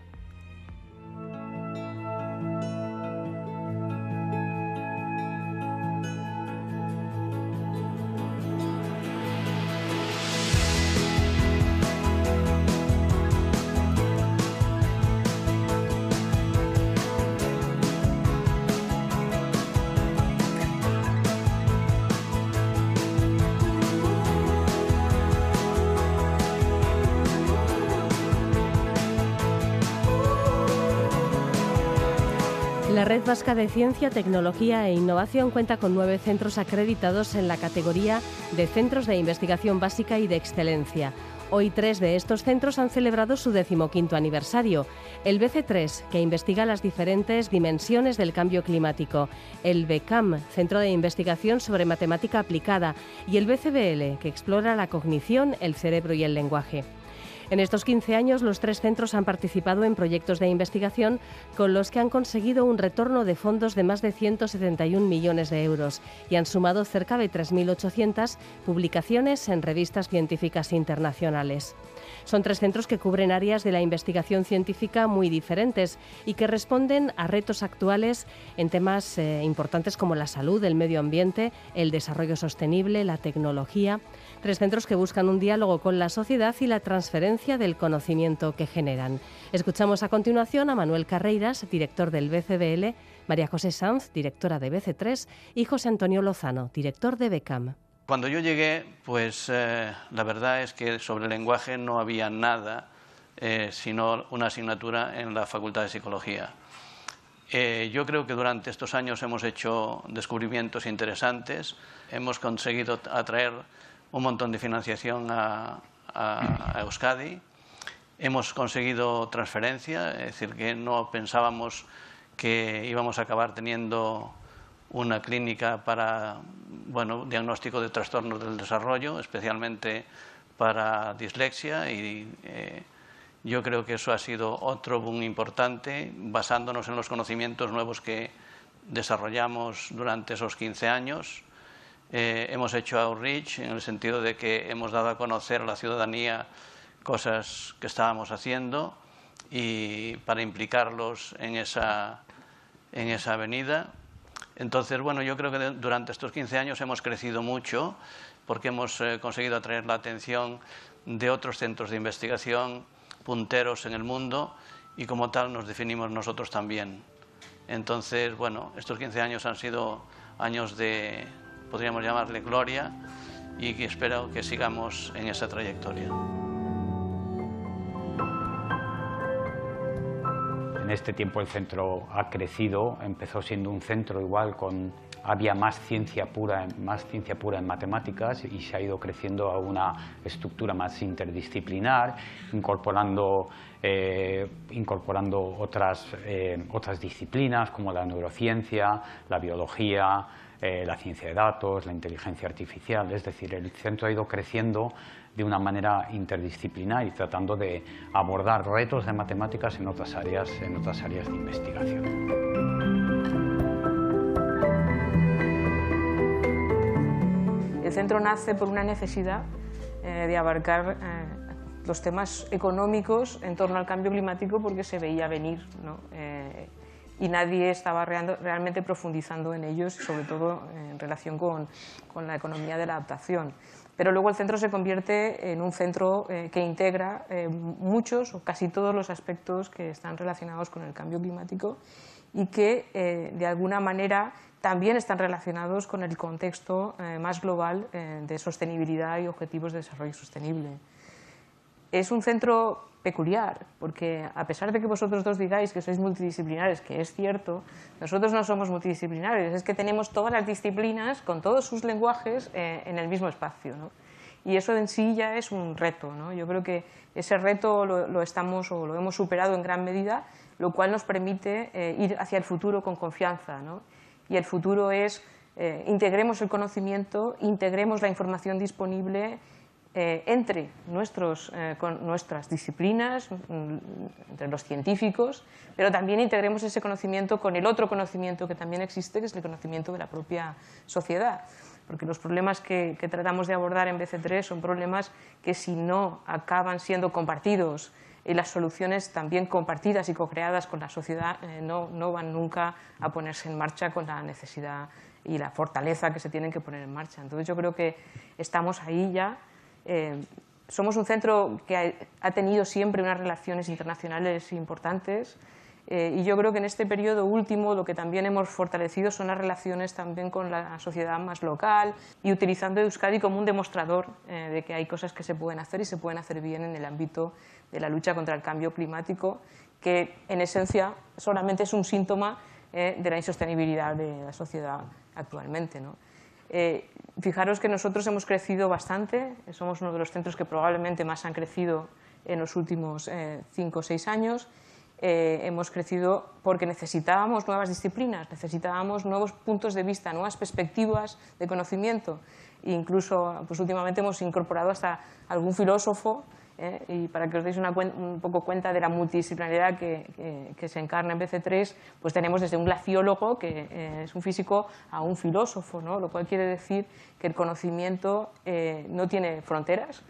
Vasca de Ciencia, Tecnología e Innovación cuenta con nueve centros acreditados en la categoría de Centros de Investigación Básica y de Excelencia. Hoy tres de estos centros han celebrado su decimoquinto aniversario. El BC3, que investiga las diferentes dimensiones del cambio climático. El BECAM, Centro de Investigación sobre Matemática Aplicada. Y el BCBL, que explora la cognición, el cerebro y el lenguaje. En estos 15 años, los tres centros han participado en proyectos de investigación con los que han conseguido un retorno de fondos de más de 171 millones de euros y han sumado cerca de 3.800 publicaciones en revistas científicas internacionales. Son tres centros que cubren áreas de la investigación científica muy diferentes y que responden a retos actuales en temas eh, importantes como la salud, el medio ambiente, el desarrollo sostenible, la tecnología. Tres centros que buscan un diálogo con la sociedad y la transferencia del conocimiento que generan. Escuchamos a continuación a Manuel Carreiras, director del BCBL, María José Sanz, directora de BC3, y José Antonio Lozano, director de BECAM. Cuando yo llegué, pues eh, la verdad es que sobre lenguaje no había nada, eh, sino una asignatura en la Facultad de Psicología. Eh, yo creo que durante estos años hemos hecho descubrimientos interesantes, hemos conseguido atraer un montón de financiación a, a, a Euskadi, hemos conseguido transferencia, es decir, que no pensábamos que íbamos a acabar teniendo una clínica para bueno, diagnóstico de trastornos del desarrollo, especialmente para dislexia y eh, yo creo que eso ha sido otro boom importante basándonos en los conocimientos nuevos que desarrollamos durante esos 15 años. Eh, hemos hecho outreach en el sentido de que hemos dado a conocer a la ciudadanía cosas que estábamos haciendo y para implicarlos en esa, en esa avenida. Entonces, bueno, yo creo que durante estos 15 años hemos crecido mucho porque hemos eh, conseguido atraer la atención de otros centros de investigación punteros en el mundo y como tal nos definimos nosotros también. Entonces, bueno, estos 15 años han sido años de, podríamos llamarle gloria y espero que sigamos en esa trayectoria. En este tiempo el centro ha crecido, empezó siendo un centro igual con había más ciencia pura, más ciencia pura en matemáticas y se ha ido creciendo a una estructura más interdisciplinar, incorporando, eh, incorporando otras, eh, otras disciplinas como la neurociencia, la biología, eh, la ciencia de datos, la inteligencia artificial. Es decir, el centro ha ido creciendo de una manera interdisciplinar y tratando de abordar retos de matemáticas en otras áreas, en otras áreas de investigación. El centro nace por una necesidad eh, de abarcar eh, los temas económicos en torno al cambio climático porque se veía venir eh, y nadie estaba realmente profundizando en ellos, sobre todo en relación con, con, la economía de la adaptación. Pero luego el centro se convierte en un centro que integra muchos o casi todos los aspectos que están relacionados con el cambio climático y que de alguna manera también están relacionados con el contexto eh, más global eh, de sostenibilidad y objetivos de desarrollo sostenible. Es un centro peculiar, porque a pesar de que vosotros dos digáis que sois multidisciplinares, que es cierto, nosotros no somos multidisciplinares, es que tenemos todas las disciplinas con todos sus lenguajes eh, en el mismo espacio. ¿no? Y eso en sí ya es un reto. ¿no? Yo creo que ese reto lo, lo, estamos o lo hemos superado en gran medida, lo cual nos permite ir hacia el futuro con confianza. ¿no? y el futuro es eh, integremos el conocimiento, integremos la información disponible eh, entre eh, nuestras disciplinas, mm, entre los científicos, pero también integremos ese conocimiento con el otro conocimiento que también existe, que es el conocimiento de la propia sociedad. Porque los problemas que, que tratamos de abordar en BC3 son problemas que si no acaban siendo compartidos y las soluciones también compartidas y co-creadas con la sociedad eh, no, no, van nunca a ponerse en marcha con la necesidad y la fortaleza que se tienen que poner en marcha. Entonces yo creo que estamos ahí ya. Eh, somos un centro que ha, tenido siempre unas relaciones internacionales importantes eh, y yo creo que en este periodo último lo que también hemos fortalecido son las relaciones también con la sociedad más local y utilizando Euskadi como un demostrador de que hay cosas que se pueden hacer y se pueden hacer bien en el ámbito de la lucha contra el cambio climático, que en esencia solamente es un síntoma eh, de la insostenibilidad de la sociedad actualmente. Eh, fijaros que nosotros hemos crecido bastante, somos uno de los centros que probablemente más han crecido en los últimos eh, cinco o seis años. hemos crecido porque necesitábamos nuevas disciplinas, necesitábamos nuevos puntos de vista, nuevas perspectivas de conocimiento. E incluso pues, últimamente hemos incorporado hasta algún filósofo ¿eh? y para que os deis una un poco cuenta de la multidisciplinaridad que, que, se encarna en BC3, pues tenemos desde un glaciólogo, que eh, es un físico, a un filósofo, ¿no? lo cual quiere decir que el conocimiento eh, no tiene fronteras,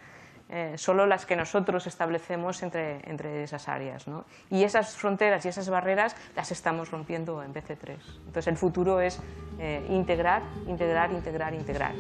solo las que nosotros establecemos entre, entre esas áreas. ¿no? Y esas fronteras y esas barreras las estamos rompiendo en BC3. Entonces el futuro es integrar, integrar, integrar, integrar.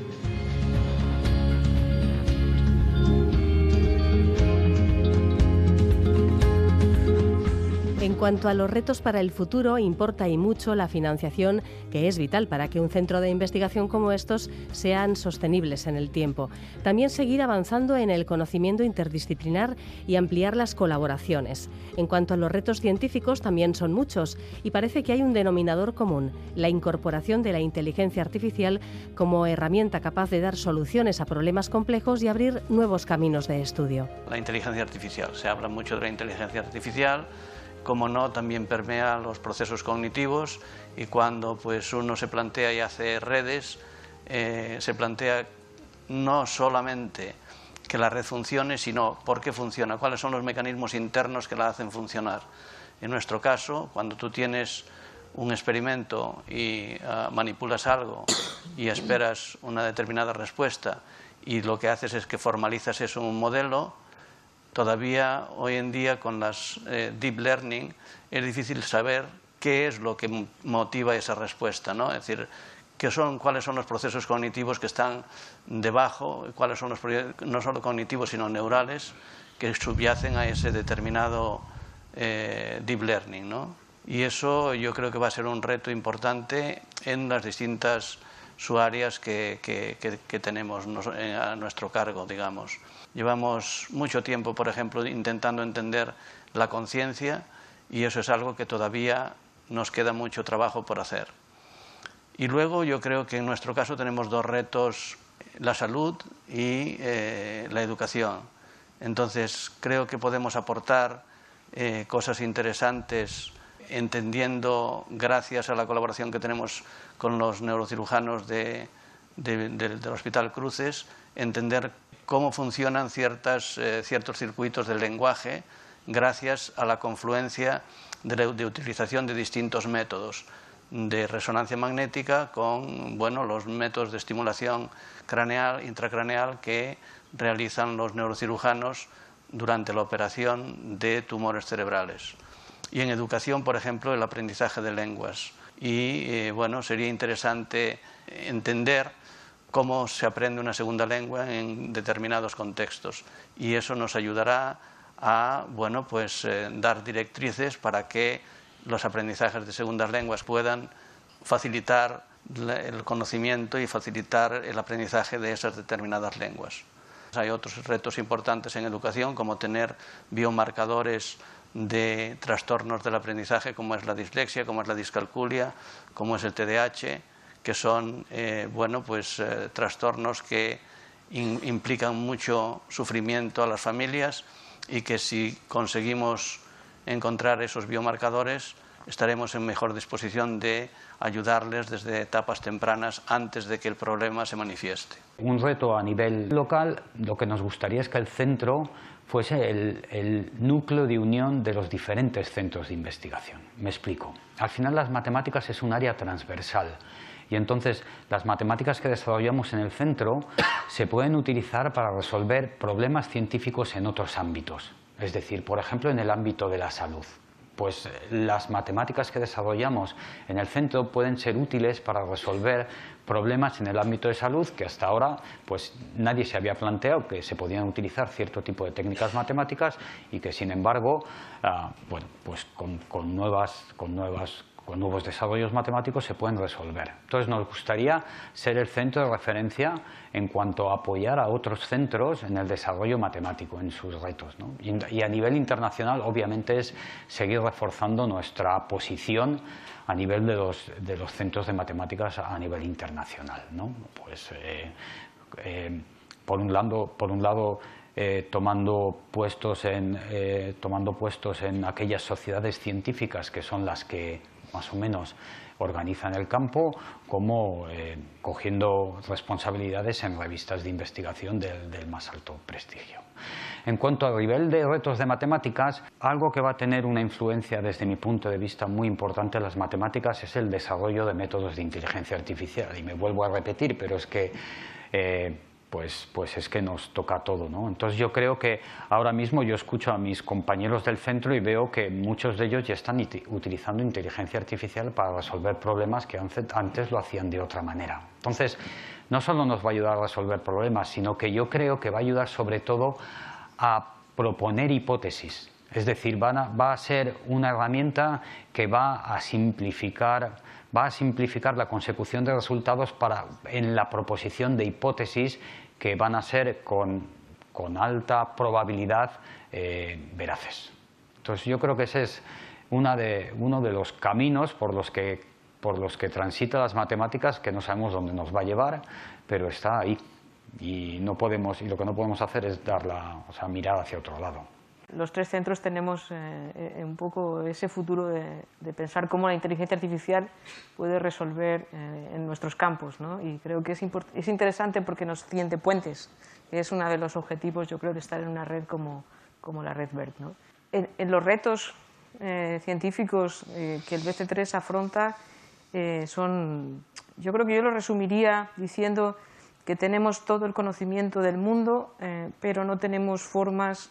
En cuanto a los retos para el futuro, importa y mucho la financiación, que es vital para que un centro de investigación como estos sean sostenibles en el tiempo. También seguir avanzando en el conocimiento interdisciplinar y ampliar las colaboraciones. En cuanto a los retos científicos, también son muchos y parece que hay un denominador común, la incorporación de la inteligencia artificial como herramienta capaz de dar soluciones a problemas complejos y abrir nuevos caminos de estudio. La inteligencia artificial, se habla mucho de la inteligencia artificial como no, también permea los procesos cognitivos y cuando pues, uno se plantea y hace redes, eh, se plantea no solamente que la red funcione, sino por qué funciona, cuáles son los mecanismos internos que la hacen funcionar. En nuestro caso, cuando tú tienes un experimento y ah, manipulas algo y esperas una determinada respuesta y lo que haces es que formalizas eso en un modelo, todavía hoy en día con las eh, deep learning es difícil saber qué es lo que motiva esa respuesta, ¿no? Es decir, qué son, cuáles son los procesos cognitivos que están debajo, cuáles son los no solo cognitivos sino neurales que subyacen a ese determinado eh, deep learning, ¿no? Y eso yo creo que va a ser un reto importante en las distintas áreas que, que tenemos a nuestro cargo, digamos. Llevamos mucho tiempo, por ejemplo, intentando entender la conciencia y eso es algo que todavía nos queda mucho trabajo por hacer. Y luego yo creo que en nuestro caso tenemos dos retos, la salud y eh, la educación. Entonces creo que podemos aportar eh, cosas interesantes entendiendo, gracias a la colaboración que tenemos con los neurocirujanos del Hospital Cruces, entender cómo funcionan ciertas, eh, ciertos circuitos del lenguaje gracias a la confluencia de, utilización de distintos métodos de resonancia magnética con bueno, los métodos de estimulación craneal, intracraneal que realizan los neurocirujanos durante la operación de tumores cerebrales. Y en educación, por ejemplo, el aprendizaje de lenguas. Y eh, bueno, sería interesante entender cómo se aprende una segunda lengua en determinados contextos. Y eso nos ayudará a bueno, pues, eh, dar directrices para que los aprendizajes de segundas lenguas puedan facilitar el conocimiento y facilitar el aprendizaje de esas determinadas lenguas. Hay otros retos importantes en educación, como tener biomarcadores de trastornos del aprendizaje, como es la dislexia, como es la discalculia, como es el TDAH, que son eh, bueno, pues, eh, trastornos que implican mucho sufrimiento a las familias y que si conseguimos encontrar esos biomarcadores estaremos en mejor disposición de ayudarles desde etapas tempranas antes de que el problema se manifieste. Un reto a nivel local, lo que nos gustaría es que el centro fuese el, núcleo de unión de los diferentes centros de investigación. Me explico. Al final las matemáticas es un área transversal y entonces las matemáticas que desarrollamos en el centro se pueden utilizar para resolver problemas científicos en otros ámbitos. Es decir, por ejemplo, en el ámbito de la salud. Pues las matemáticas que desarrollamos en el centro pueden ser útiles para resolver problemas en el ámbito de salud que hasta ahora pues nadie se había planteado que se podían utilizar cierto tipo de técnicas matemáticas y que sin embargo ah, pues con, nuevas, con nuevas con nuevos desarrollos matemáticos se pueden resolver. Entonces nos gustaría ser el centro de referencia en cuanto a apoyar a otros centros en el desarrollo matemático, en sus retos. Y, a nivel internacional, obviamente, es seguir reforzando nuestra posición a nivel de los, de los centros de matemáticas a nivel internacional. Pues, eh, eh, por un lado, por un lado eh, tomando, puestos en, tomando puestos en aquellas sociedades científicas que son las que más o menos organizan el campo, como eh, cogiendo responsabilidades en revistas de investigación del, más alto prestigio. En cuanto al nivel de retos de matemáticas, algo que va a tener una influencia desde mi punto de vista muy importante en las matemáticas es el desarrollo de métodos de inteligencia artificial. Y me vuelvo a repetir, pero es que eh, pues, pues es que nos toca todo. ¿no? Entonces yo creo que ahora mismo yo escucho a mis compañeros del centro y veo que muchos de ellos ya están utilizando inteligencia artificial para resolver problemas que antes lo hacían de otra manera. Entonces, no solo nos va a ayudar a resolver problemas, sino que yo creo que va a ayudar sobre todo a proponer hipótesis. Es decir, va a ser una herramienta que va a simplificar va a simplificar la consecución de resultados para, en la proposición de hipótesis que van a ser con, alta probabilidad eh, veraces. Entonces yo creo que ese es una de, uno de los caminos por los que por los que transita las matemáticas que no sabemos dónde nos va a llevar, pero está ahí y no podemos y lo que no podemos hacer es darla, o sea, mirar hacia otro lado. Los tres centros tenemos eh, eh, un poco ese futuro de, pensar cómo la inteligencia artificial puede resolver eh, en nuestros campos. ¿no? Y creo que es, es, interesante porque nos tiende puentes, es uno de los objetivos, yo creo, de estar en una red como, como la red BERT. ¿no? En, los retos científicos que el BC3 afronta, son, yo creo que yo lo resumiría diciendo que tenemos todo el conocimiento del mundo, pero no tenemos formas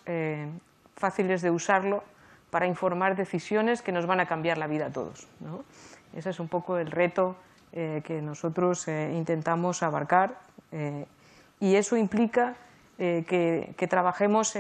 fáciles de usarlo para informar decisiones que nos van a cambiar la vida a todos. Ese es un poco el reto eh, que nosotros eh, intentamos abarcar eh, y eso implica que, trabajemos,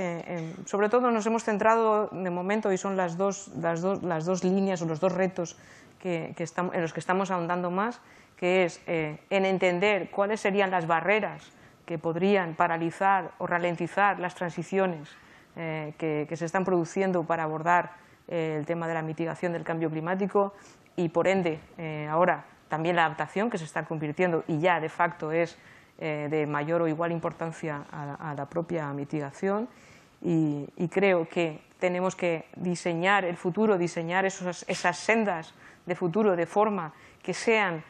sobre todo nos hemos centrado de momento y son las dos, las dos, las dos líneas o los dos retos que, estamos, en los que estamos ahondando más, que es en entender cuáles serían las barreras que podrían paralizar o ralentizar las transiciones eh, que, se están produciendo para abordar eh, el tema de la mitigación del cambio climático y, por ende, eh, ahora también la adaptación que se está convirtiendo y ya de facto es de mayor o igual importancia a, la propia mitigación. y, creo que tenemos que diseñar el futuro, diseñar esas sendas de futuro de forma que sean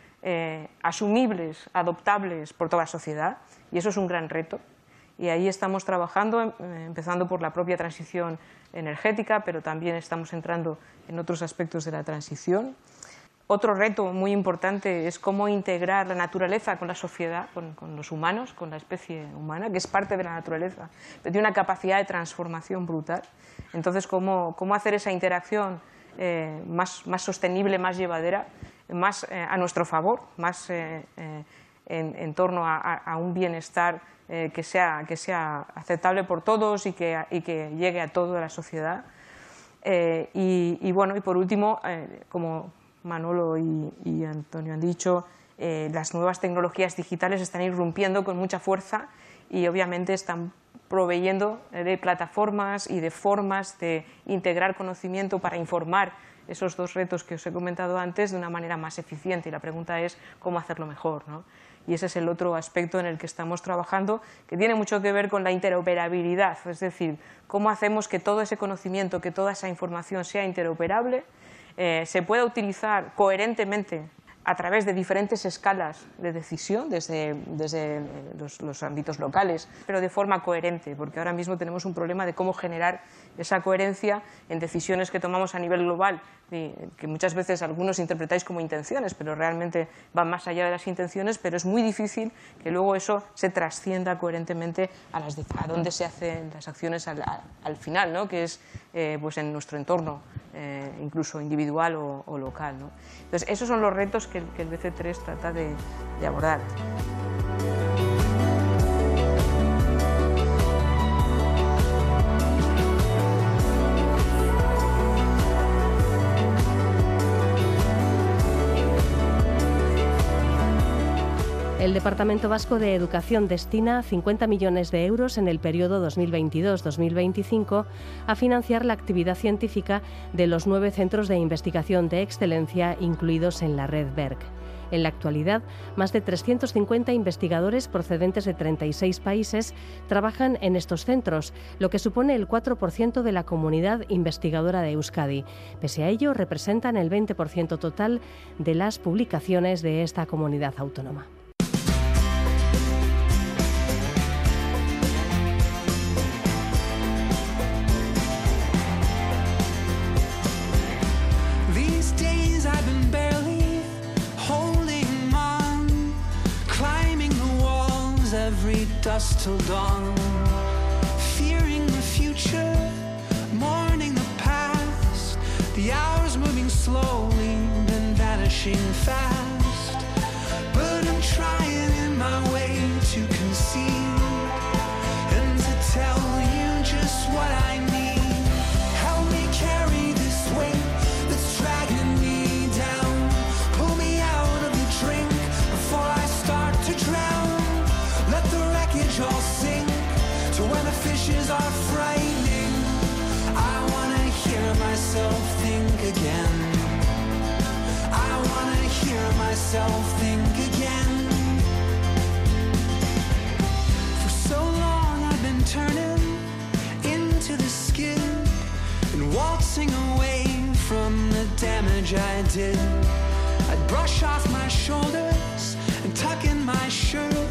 asumibles, adoptables por toda la sociedad, y eso es un gran reto. Y ahí estamos trabajando, em, empezando por la propia transición energética, pero también estamos entrando en otros aspectos de la transición. Otro reto muy importante es cómo integrar la naturaleza con la sociedad, con, los humanos, con la especie humana, que es parte de la naturaleza, pero tiene una capacidad de transformación brutal. Entonces, cómo, cómo hacer esa interacción eh, más, más, sostenible, más llevadera, más eh, a nuestro favor, más eh, en, torno a, un bienestar que, sea, que sea aceptable por todos y que, y que llegue a toda la sociedad. Y, y, bueno, y por último, como Manolo y, Antonio han dicho, eh, las nuevas tecnologías digitales están irrumpiendo con mucha fuerza y obviamente están proveyendo de plataformas y de formas de integrar conocimiento para informar esos dos retos que os he comentado antes de una manera más eficiente. Y la pregunta es cómo hacerlo mejor. Y ese es el otro aspecto en el que estamos trabajando, que tiene mucho que ver con la interoperabilidad, es decir, cómo hacemos que todo ese conocimiento, que toda esa información sea interoperable eh, se pueda utilizar coherentemente a través de diferentes escalas de decisión, desde, desde los, ámbitos locales, pero de forma coherente, porque ahora mismo tenemos un problema de cómo generar esa coherencia en decisiones que tomamos a nivel global, que muchas veces algunos interpretáis como intenciones, pero realmente van más allá de las intenciones, pero es muy difícil que luego eso se trascienda coherentemente a, las a dónde se hacen las acciones al, al final, ¿no? que es eh, pues en nuestro entorno, eh, incluso individual o, local. ¿no? Entonces, esos son los retos que, el BC3 trata de abordar. El Departamento Vasco de Educación destina 50 millones de euros en el periodo 2022-2025 a financiar la actividad científica de los nueve centros de investigación de excelencia incluidos en la red BERC. En la actualidad, más de 350 investigadores procedentes de 36 países trabajan en estos centros, lo que supone el 4% de la comunidad investigadora de Euskadi. Pese a ello, representan el 20% total de las publicaciones de esta comunidad autónoma. Dusk till dawn Fearing the future, mourning the past. The hours moving slowly, then vanishing fast again. I wanna hear myself think again. For so long I've been turning into the skin and waltzing away from the damage I did. I'd brush off my shoulders and tuck in my shirt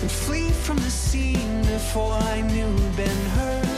and flee from the scene before I knew Ben hurt.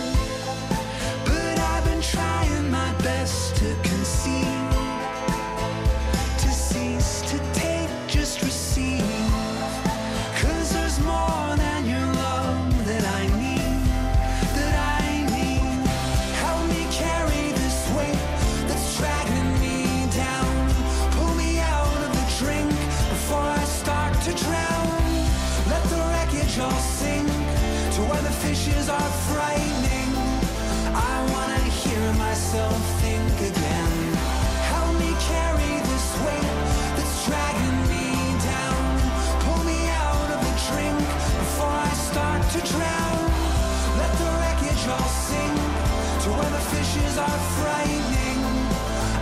Are frightening.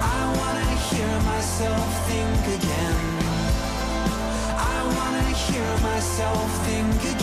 I wanna hear myself think again. I wanna hear myself think